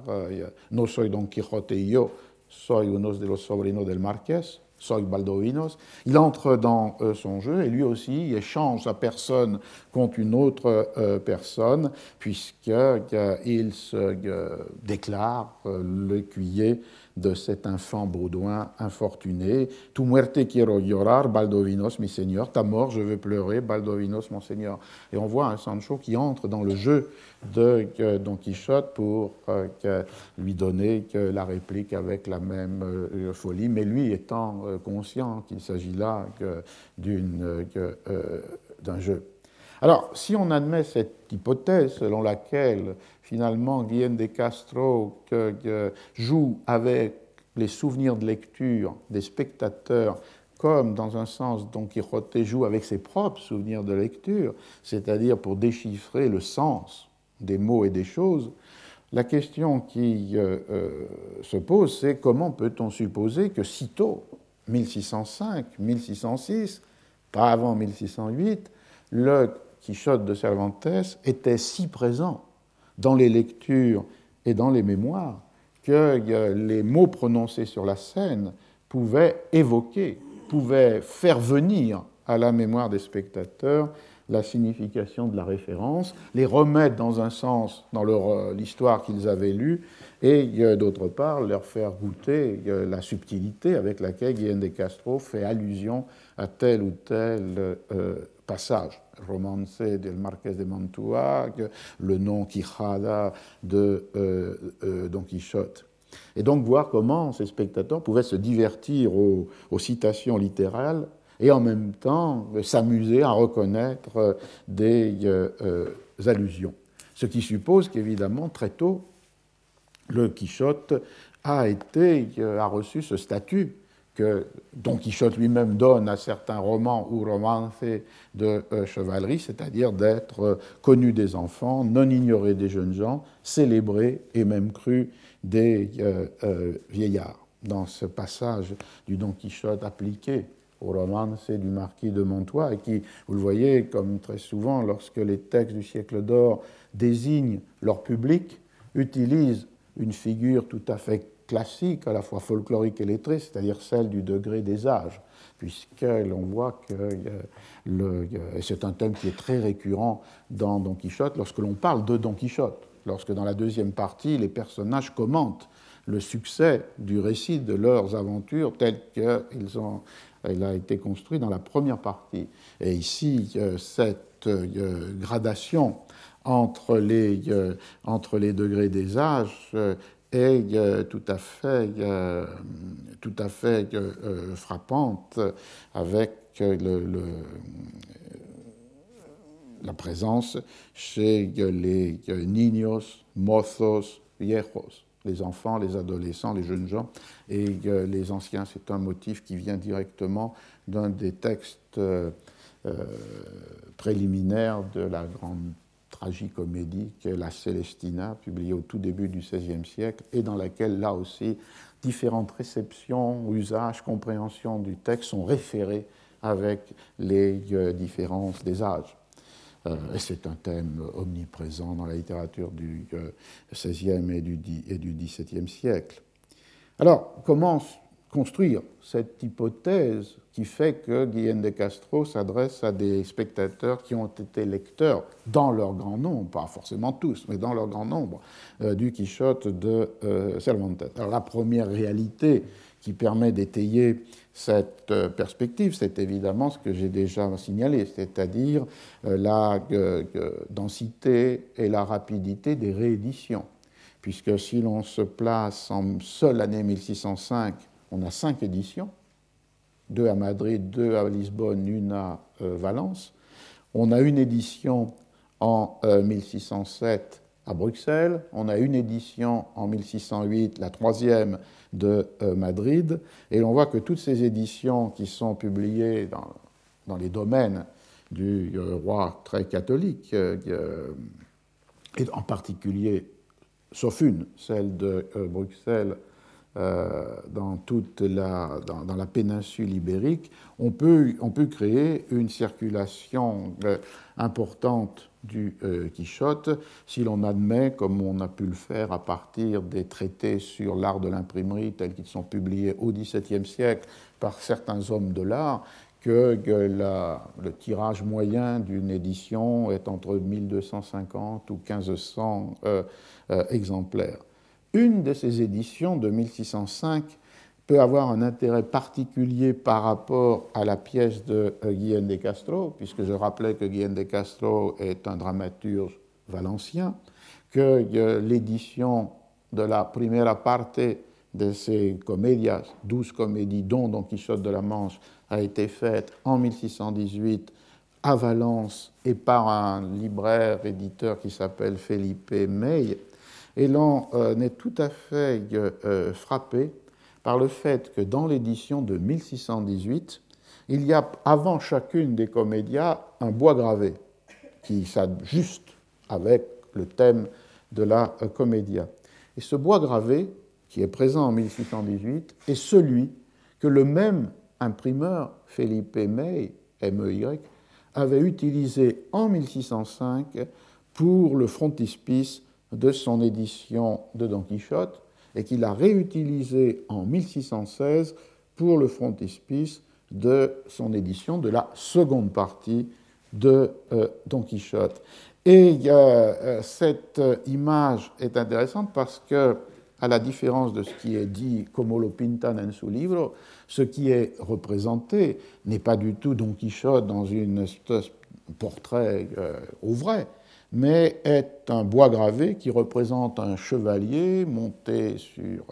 Speaker 2: No soy Don Quijote yo, soy uno de los sobrinos del Marqués, Soy Baldovinos, il entre dans euh, son jeu et lui aussi échange sa personne contre une autre euh, personne, puisqu'il euh, se déclare l'écuyer de cet enfant baudouin infortuné. Tu muerte quiero llorar, Baldovinos, mi señor. Ta mort, je veux pleurer, Baldovinos, mon seigneur. Et on voit un Sancho qui entre dans le jeu de Don Quichotte pour euh, lui donner la réplique avec la même euh, folie, mais lui étant euh, conscient qu'il s'agit là d'un jeu. Alors, si on admet cette hypothèse selon laquelle finalement Guillaume de Castro joue avec les souvenirs de lecture des spectateurs comme dans un sens Don Quichotte joue avec ses propres souvenirs de lecture, c'est-à-dire pour déchiffrer le sens des mots et des choses, la question qui euh, euh, se pose, c'est comment peut-on supposer que sitôt, 1605, 1606, pas avant 1608, le Quichotte de Cervantes était si présent dans les lectures et dans les mémoires que les mots prononcés sur la scène pouvaient évoquer, pouvaient faire venir à la mémoire des spectateurs la signification de la référence, les remettre dans un sens dans euh, l'histoire qu'ils avaient lue, et d'autre part leur faire goûter la subtilité avec laquelle Guillaume de Castro fait allusion à tel ou tel euh, passage, Romance del Marqués de Mantua, le nom Quijada de Don Quichotte. Et donc voir comment ces spectateurs pouvaient se divertir aux, citations littérales et en même temps s'amuser à reconnaître des allusions. Ce qui suppose qu'évidemment, très tôt, le Quichotte a, été, a reçu ce statut que Don Quichotte lui-même donne à certains romans ou romances de euh, chevalerie, c'est-à-dire d'être euh, connu des enfants, non ignoré des jeunes gens, célébré et même cru des euh, vieillards. Dans ce passage du Don Quichotte appliqué au romance du marquis de Montois, et qui, vous le voyez, comme très souvent, lorsque les textes du siècle d'or désignent leur public, utilisent une figure tout à fait classique, à la fois folklorique et lettrée, c'est-à-dire celle du degré des âges, puisque l'on voit que le, c'est un thème qui est très récurrent dans Don Quichotte lorsque l'on parle de Don Quichotte, lorsque dans la deuxième partie, les personnages commentent le succès du récit de leurs aventures tel qu'il ont, a été construit dans la première partie. Et ici, euh, cette euh, gradation entre les, euh, entre les degrés des âges est euh, tout à fait, euh, tout à fait euh, frappante avec le, la présence chez les niños, mozos, viejos, les enfants, les adolescents, les jeunes gens et les anciens. C'est un motif qui vient directement d'un des textes préliminaires de la grande tragicomédie qu'est La Célestina, publiée au tout début du XVIe siècle, et dans laquelle, là aussi, différentes réceptions, usages, compréhensions du texte sont référés avec les euh, différences des âges. Euh, et c'est un thème omniprésent dans la littérature du XVIe euh, et du, et du XVIIe siècle. Alors, comment construire cette hypothèse qui fait que Guillaume de Castro s'adresse à des spectateurs qui ont été lecteurs dans leur grand nombre, pas forcément tous, mais dans leur grand nombre, euh, du Quichotte de euh, Cervantes. Alors la première réalité qui permet d'étayer cette euh, perspective, c'est évidemment ce que j'ai déjà signalé, c'est-à-dire la densité et la rapidité des rééditions. Puisque si l'on se place en seule année 1605, on a cinq éditions, deux à Madrid, deux à Lisbonne, une à euh, Valence. On a une édition en 1607 euh, à Bruxelles, on a une édition en 1608, la troisième de euh, Madrid, et l'on voit que toutes ces éditions qui sont publiées dans, les domaines du roi très catholique, et en particulier, sauf une, celle de Bruxelles dans toute la, dans, la péninsule ibérique, on peut, on peut créer une circulation euh, importante du euh, Quichotte si l'on admet, comme on a pu le faire à partir des traités sur l'art de l'imprimerie tels qu'ils sont publiés au XVIIe siècle par certains hommes de l'art, que, le tirage moyen d'une édition est entre 1250 ou 1500 exemplaires. Une de ces éditions de 1605 peut avoir un intérêt particulier par rapport à la pièce de euh, Guillaume de Castro, puisque je rappelais que Guillaume de Castro est un dramaturge valencien, que euh, l'édition de la première partie de ces comédias, douze comédies, dont Don Quichotte de la Manche, a été faite en 1618 à Valence et par un libraire éditeur qui s'appelle Felipe May, et l'on euh, est tout à fait euh, euh, frappé par le fait que dans l'édition de 1618, il y a avant chacune des comédias un bois gravé qui s'ajuste avec le thème de la comédia. Et ce bois gravé, qui est présent en 1618, est celui que le même imprimeur, Felipe May, MEY, avait utilisé en 1605 pour le frontispice de son édition de Don Quichotte et qu'il a réutilisé en 1616 pour le frontispice de son édition de la seconde partie de euh, Don Quichotte. Et euh, cette image est intéressante parce que, à la différence de ce qui est dit como lo pintan en su ce qui est représenté n'est pas du tout Don Quichotte dans une portrait au vrai, mais est un bois gravé qui représente un chevalier monté sur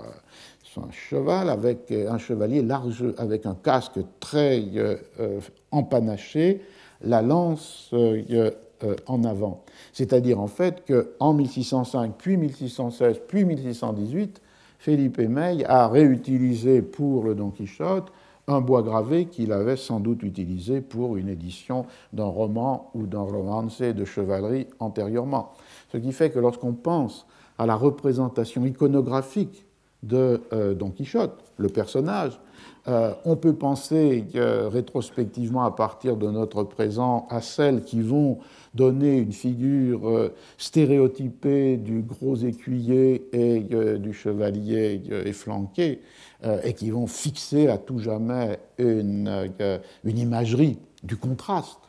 Speaker 2: un cheval avec un chevalier large avec un casque très empanaché, la lance en avant. C'est-à-dire en fait qu'en 1605, puis 1616, puis 1618, Philippe May a réutilisé pour le Don Quichotte un bois gravé qu'il avait sans doute utilisé pour une édition d'un roman ou d'un romance de chevalerie antérieurement. Ce qui fait que lorsqu'on pense à la représentation iconographique de euh, Don Quichotte, le personnage, euh, on peut penser rétrospectivement à partir de notre présent à celles qui vont donner une figure euh, stéréotypée du gros écuyer et euh, du chevalier efflanqué, et qui vont fixer à tout jamais une, une imagerie du contraste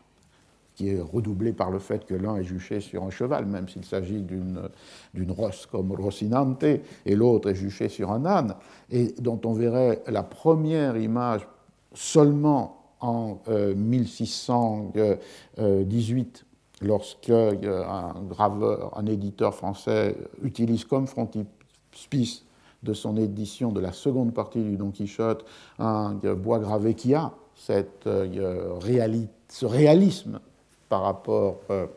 Speaker 2: qui est redoublé par le fait que l'un est juché sur un cheval, même s'il s'agit d'une rosse comme Rocinante, et l'autre est juché sur un âne, et dont on verrait la première image seulement en 1618, euh, lorsque euh, un graveur, un éditeur français utilise comme frontispice de son édition de la seconde partie du Don Quichotte un bois gravé qui a euh, ce réalisme par rapport euh,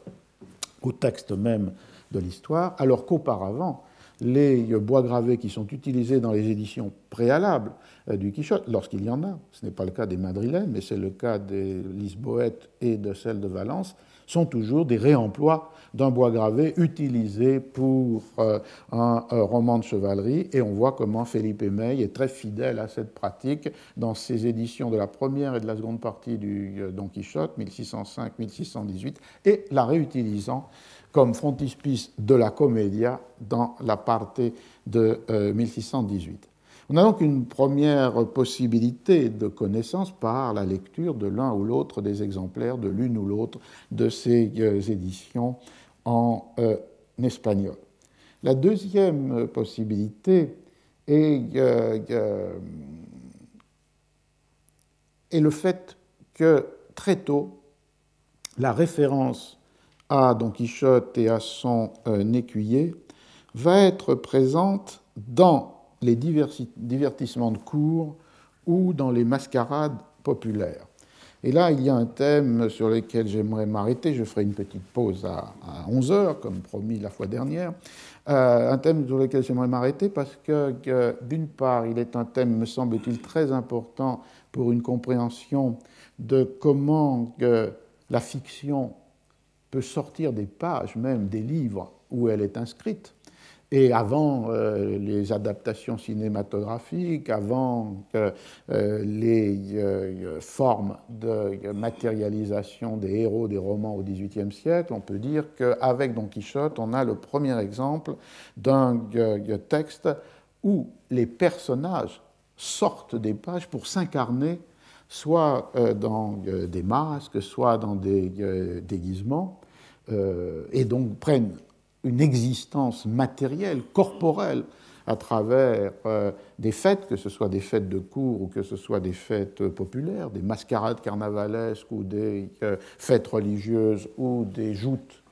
Speaker 2: au texte même de l'histoire, alors qu'auparavant, les bois gravés qui sont utilisés dans les éditions préalables euh, du Quichotte, lorsqu'il y en a, ce n'est pas le cas des madrilènes, mais c'est le cas des Lisboètes et de celles de Valence, sont toujours des réemplois d'un bois gravé utilisé pour euh, un, roman de chevalerie. Et on voit comment Philippe May est très fidèle à cette pratique dans ses éditions de la première et de la seconde partie du euh, Don Quichotte, 1605-1618, et la réutilisant comme frontispice de la Commedia dans la partie de 1618. On a donc une première possibilité de connaissance par la lecture de l'un ou l'autre des exemplaires de l'une ou l'autre de ces euh, éditions en euh, espagnol. La deuxième possibilité est, euh, est, le fait que très tôt, la référence à Don Quichotte et à son écuyer va être présente dans les divertissements de cours ou dans les mascarades populaires. Et là, il y a un thème sur lequel j'aimerais m'arrêter. Je ferai une petite pause à, 11 heures, comme promis la fois dernière. Euh, un thème sur lequel j'aimerais m'arrêter parce que, d'une part, il est un thème, me semble-t-il, très important pour une compréhension de comment la fiction peut sortir des pages même des livres où elle est inscrite et avant euh, les adaptations cinématographiques, avant euh, les euh, formes de matérialisation des héros des romans au XVIIIe siècle, on peut dire qu'avec Don Quichotte, on a le premier exemple d'un texte où les personnages sortent des pages pour s'incarner soit dans des masques, soit dans des déguisements, et donc prennent une existence matérielle, corporelle, à travers euh, des fêtes, que ce soit des fêtes de cour ou que ce soit des fêtes populaires, des mascarades carnavalesques ou des euh, fêtes religieuses ou des joutes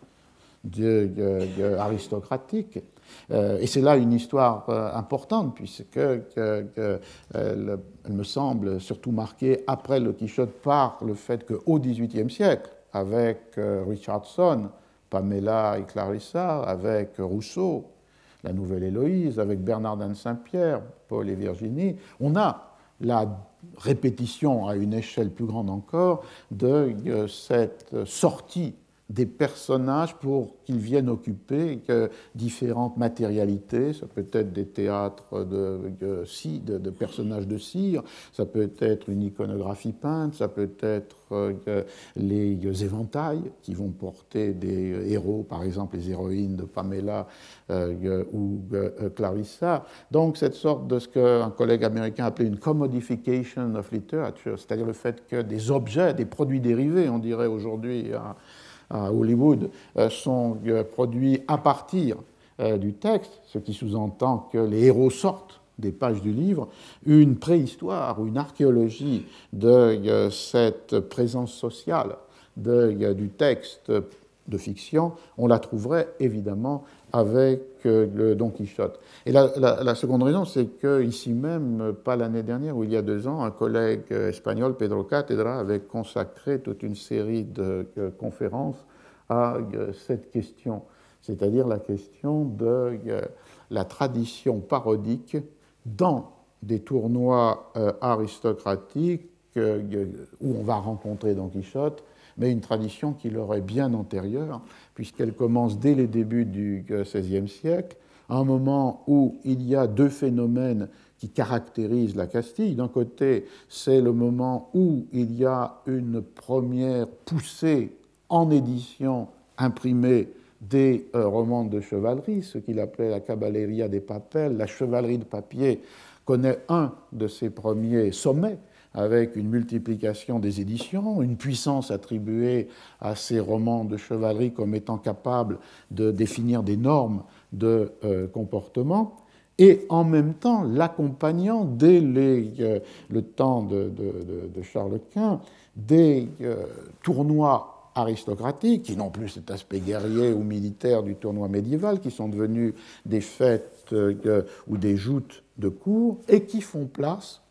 Speaker 2: aristocratiques. Euh, et c'est là une histoire importante, puisque elle me semble surtout marquée après le Quichotte par le fait qu'au XVIIIe siècle, avec Richardson, Pamela et Clarissa, avec Rousseau, la nouvelle Héloïse, avec Bernardin de Saint-Pierre, Paul et Virginie, on a la répétition à une échelle plus grande encore de euh, cette sortie des personnages pour qu'ils viennent occuper différentes matérialités. Ça peut être des théâtres de, de, personnages de cire, ça peut être une iconographie peinte, ça peut être euh, les éventails qui vont porter des héros, par exemple les héroïnes de Pamela euh, ou euh, Clarissa. Donc cette sorte de ce qu'un collègue américain appelait une commodification of literature, c'est-à-dire le fait que des objets, des produits dérivés, on dirait aujourd'hui, à Hollywood euh, sont euh, produits à partir euh, du texte, ce qui sous-entend que les héros sortent des pages du livre, une préhistoire une archéologie de cette présence sociale du texte de fiction, on la trouverait évidemment avec euh, Don Quichotte. Et la, seconde raison, c'est que ici même, pas l'année dernière ou il y a deux ans, un collègue espagnol, Pedro Catedra, avait consacré toute une série de conférences à euh, cette question, c'est-à-dire la question de euh, la tradition parodique dans des tournois aristocratiques où on va rencontrer Don Quichotte mais une tradition qui leur est bien antérieure, puisqu'elle commence dès les débuts du XVIe siècle, à un moment où il y a deux phénomènes qui caractérisent la Castille. D'un côté, c'est le moment où il y a une première poussée en édition imprimée des euh, romans de chevalerie, ce qu'il appelait la caballeria des papels. La chevalerie de papier connaît un de ses premiers sommets, avec une multiplication des éditions, une puissance attribuée à ces romans de chevalerie comme étant capables de définir des normes de euh, comportement, et en même temps l'accompagnant dès euh, le temps de, Charles Quint des euh, tournois aristocratiques, qui n'ont plus cet aspect guerrier ou militaire du tournoi médiéval, qui sont devenus des fêtes ou des joutes de cours, et qui font place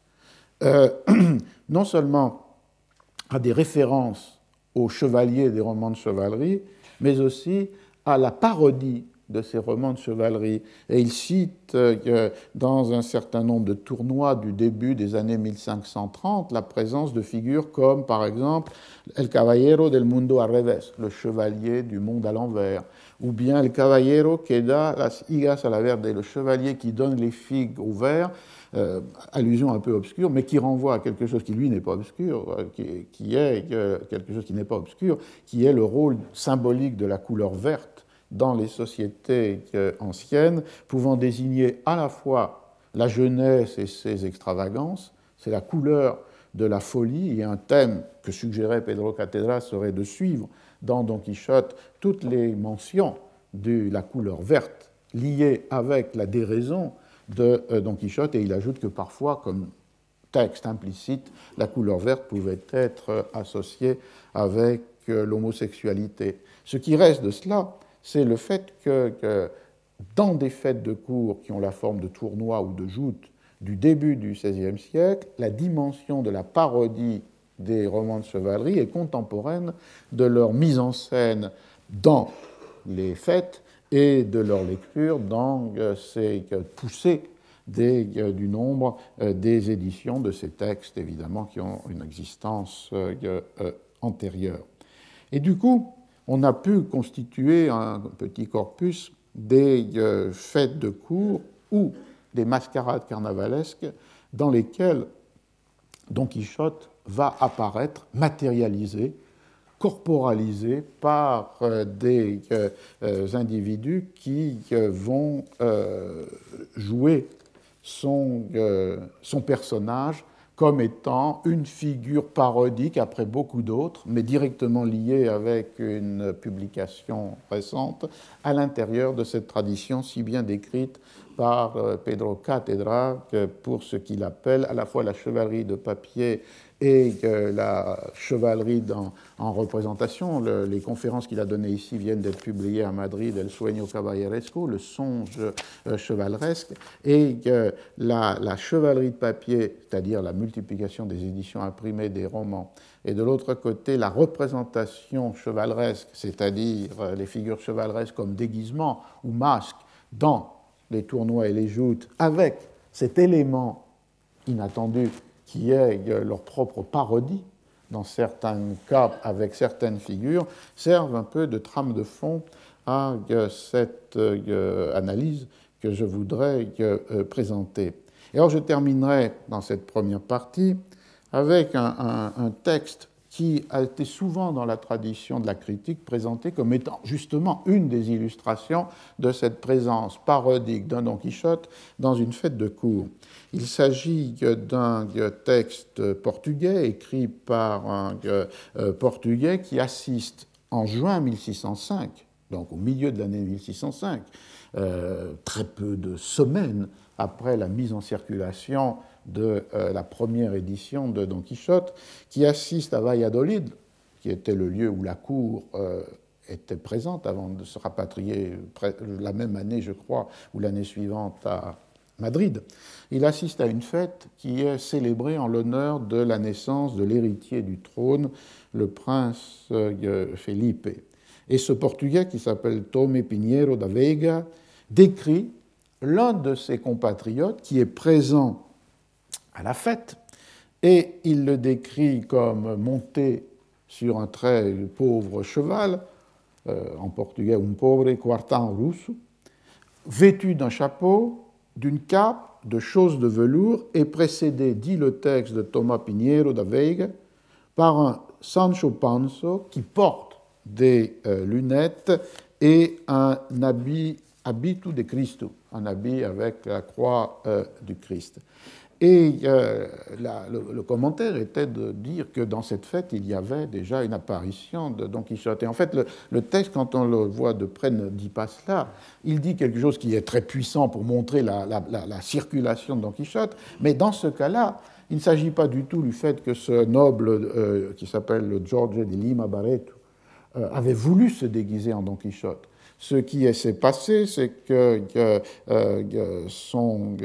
Speaker 2: euh, non seulement à des références aux chevaliers des romans de chevalerie, mais aussi à la parodie de ces romans de chevalerie. Et il cite euh, dans un certain nombre de tournois du début des années 1530 la présence de figures comme par exemple El Caballero del Mundo al revés, le chevalier du monde à l'envers, ou bien El Caballero que da las higas a la verde, le chevalier qui donne les figues au vert, euh, allusion un peu obscure, mais qui renvoie à quelque chose qui lui n'est pas obscur, euh, qui, est euh, quelque chose qui n'est pas obscur, qui est le rôle symbolique de la couleur verte dans les sociétés anciennes, pouvant désigner à la fois la jeunesse et ses extravagances, c'est la couleur de la folie, et un thème que suggérait Pedro Catedra serait de suivre dans Don Quichotte toutes les mentions de la couleur verte liées avec la déraison, de euh, Don Quichotte et il ajoute que parfois, comme texte implicite, la couleur verte pouvait être associée avec euh, l'homosexualité. Ce qui reste de cela, c'est le fait que, dans des fêtes de cour qui ont la forme de tournois ou de joutes du début du XVIe siècle, la dimension de la parodie des romans de chevalerie est contemporaine de leur mise en scène dans les fêtes et de leur lecture dans euh, ces poussées des, euh, du nombre euh, des éditions de ces textes, évidemment, qui ont une existence antérieure. Et du coup, on a pu constituer un petit corpus des fêtes de cour ou des mascarades carnavalesques dans lesquelles Don Quichotte va apparaître matérialisé corporalisé par euh, des euh, euh, individus qui vont jouer son, son, personnage comme étant une figure parodique après beaucoup d'autres, mais directement liée avec une publication récente à l'intérieur de cette tradition si bien décrite par Pedro Catedra pour ce qu'il appelle à la fois la chevalerie de papier et la chevalerie en représentation. les conférences qu'il a données ici viennent d'être publiées à Madrid, El Sueño Caballeresco, le songe euh, chevaleresque, et la, la, chevalerie de papier, c'est-à-dire la multiplication des éditions imprimées des romans, et de l'autre côté la représentation chevaleresque, c'est-à-dire euh, les figures chevaleresques comme déguisement ou masque dans les tournois et les joutes, avec cet élément inattendu qui est leur propre parodie, dans certains cas avec certaines figures, servent un peu de trame de fond à cette euh, analyse que je voudrais euh, présenter. Et alors je terminerai dans cette première partie avec un, un texte qui a été souvent dans la tradition de la critique présenté comme étant justement une des illustrations de cette présence parodique d'un Don Quichotte dans une fête de cour. Il s'agit d'un texte portugais écrit par un euh, portugais qui assiste en juin 1605, donc au milieu de l'année 1605, euh, très peu de semaines après la mise en circulation de euh, la première édition de Don Quichotte, qui assiste à Valladolid, qui était le lieu où la cour était présente avant de se rapatrier la même année, je crois, ou l'année suivante à Madrid. Il assiste à une fête qui est célébrée en l'honneur de la naissance de l'héritier du trône, le prince Felipe. Et ce Portugais, qui s'appelle Tome Pinheiro da Veiga, décrit l'un de ses compatriotes qui est présent à la fête, et il le décrit comme monté sur un très pauvre cheval, euh, en portugais un pobre quartan russo, vêtu d'un chapeau, d'une cape, de choses de velours, et précédé, dit le texte de Thomas Pinheiro da Veiga, par un Sancho Panzo qui porte des euh, lunettes et un habit habitu de Christo, un habit avec la croix euh, du Christ. Et euh, le, commentaire était de dire que dans cette fête, il y avait déjà une apparition de Don Quichotte. Et en fait, le, texte, quand on le voit de près, ne dit pas cela. Il dit quelque chose qui est très puissant pour montrer la, circulation de Don Quichotte. Mais dans ce cas-là, il ne s'agit pas du tout du fait que ce noble euh, qui s'appelle George de Lima Barreto avait voulu se déguiser en Don Quichotte. Ce qui s'est passé, c'est que euh, son,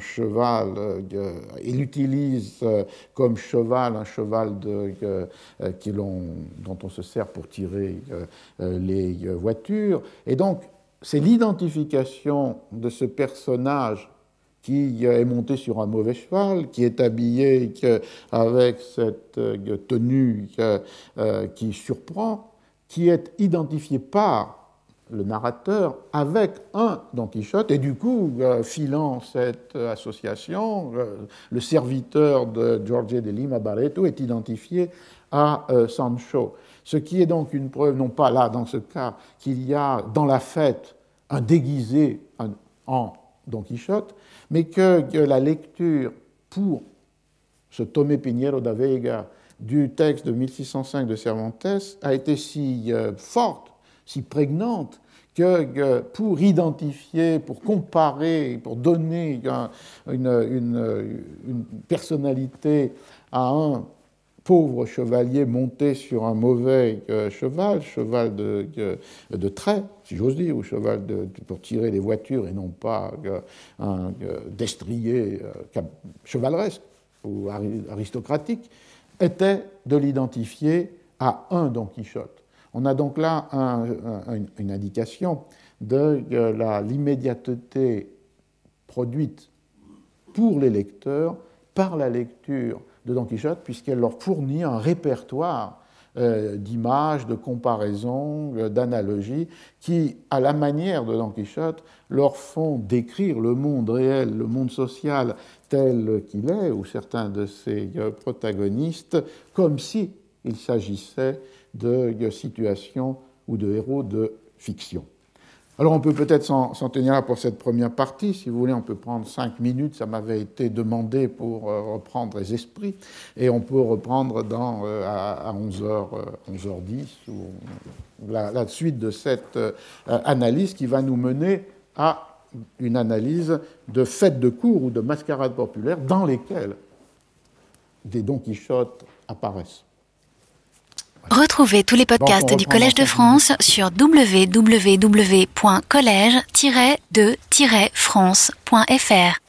Speaker 2: cheval, il utilise comme cheval un cheval qui dont on se sert pour tirer les voitures. Et donc, c'est l'identification de ce personnage qui est monté sur un mauvais cheval, qui est habillé avec cette tenue qui surprend, qui est identifié par le narrateur avec un Don Quichotte, et du coup, euh, filant cette association, euh, le serviteur de Jorge de Lima Barreto est identifié à euh, Sancho. Ce qui est donc une preuve, non pas là, dans ce cas, qu'il y a dans la fête un déguisé en Don Quichotte, mais que, la lecture pour ce Tomé Pinheiro da Veiga du texte de 1605 de Cervantes a été si euh, forte, si prégnante, que pour identifier, pour comparer, pour donner une, personnalité à un pauvre chevalier monté sur un mauvais euh, cheval, cheval de, de, trait, si j'ose dire, ou cheval pour tirer les voitures et non pas euh, un destrier chevaleresque ou aristocratique, était de l'identifier à un Don Quichotte. On a donc là une indication de l'immédiateté produite pour les lecteurs par la lecture de Don Quichotte, puisqu'elle leur fournit un répertoire euh, d'images, de comparaisons, euh, d'analogies, qui, à la manière de Don Quichotte, leur font décrire le monde réel, le monde social tel qu'il est, ou certains de ses euh, protagonistes, comme s'il s'agissait de situations ou de héros de fiction. Alors on peut peut-être s'en tenir là pour cette première partie. Si vous voulez, on peut prendre cinq minutes. Ça m'avait été demandé pour euh, reprendre les esprits. Et on peut reprendre dans, euh, à 11h, 11h10 ou la, suite de cette euh, analyse qui va nous mener à une analyse de fêtes de cours ou de mascarades populaires dans lesquelles des Don Quichotte apparaissent.
Speaker 1: Retrouvez tous les podcasts du Collège de France sur www.collège-de-france.fr.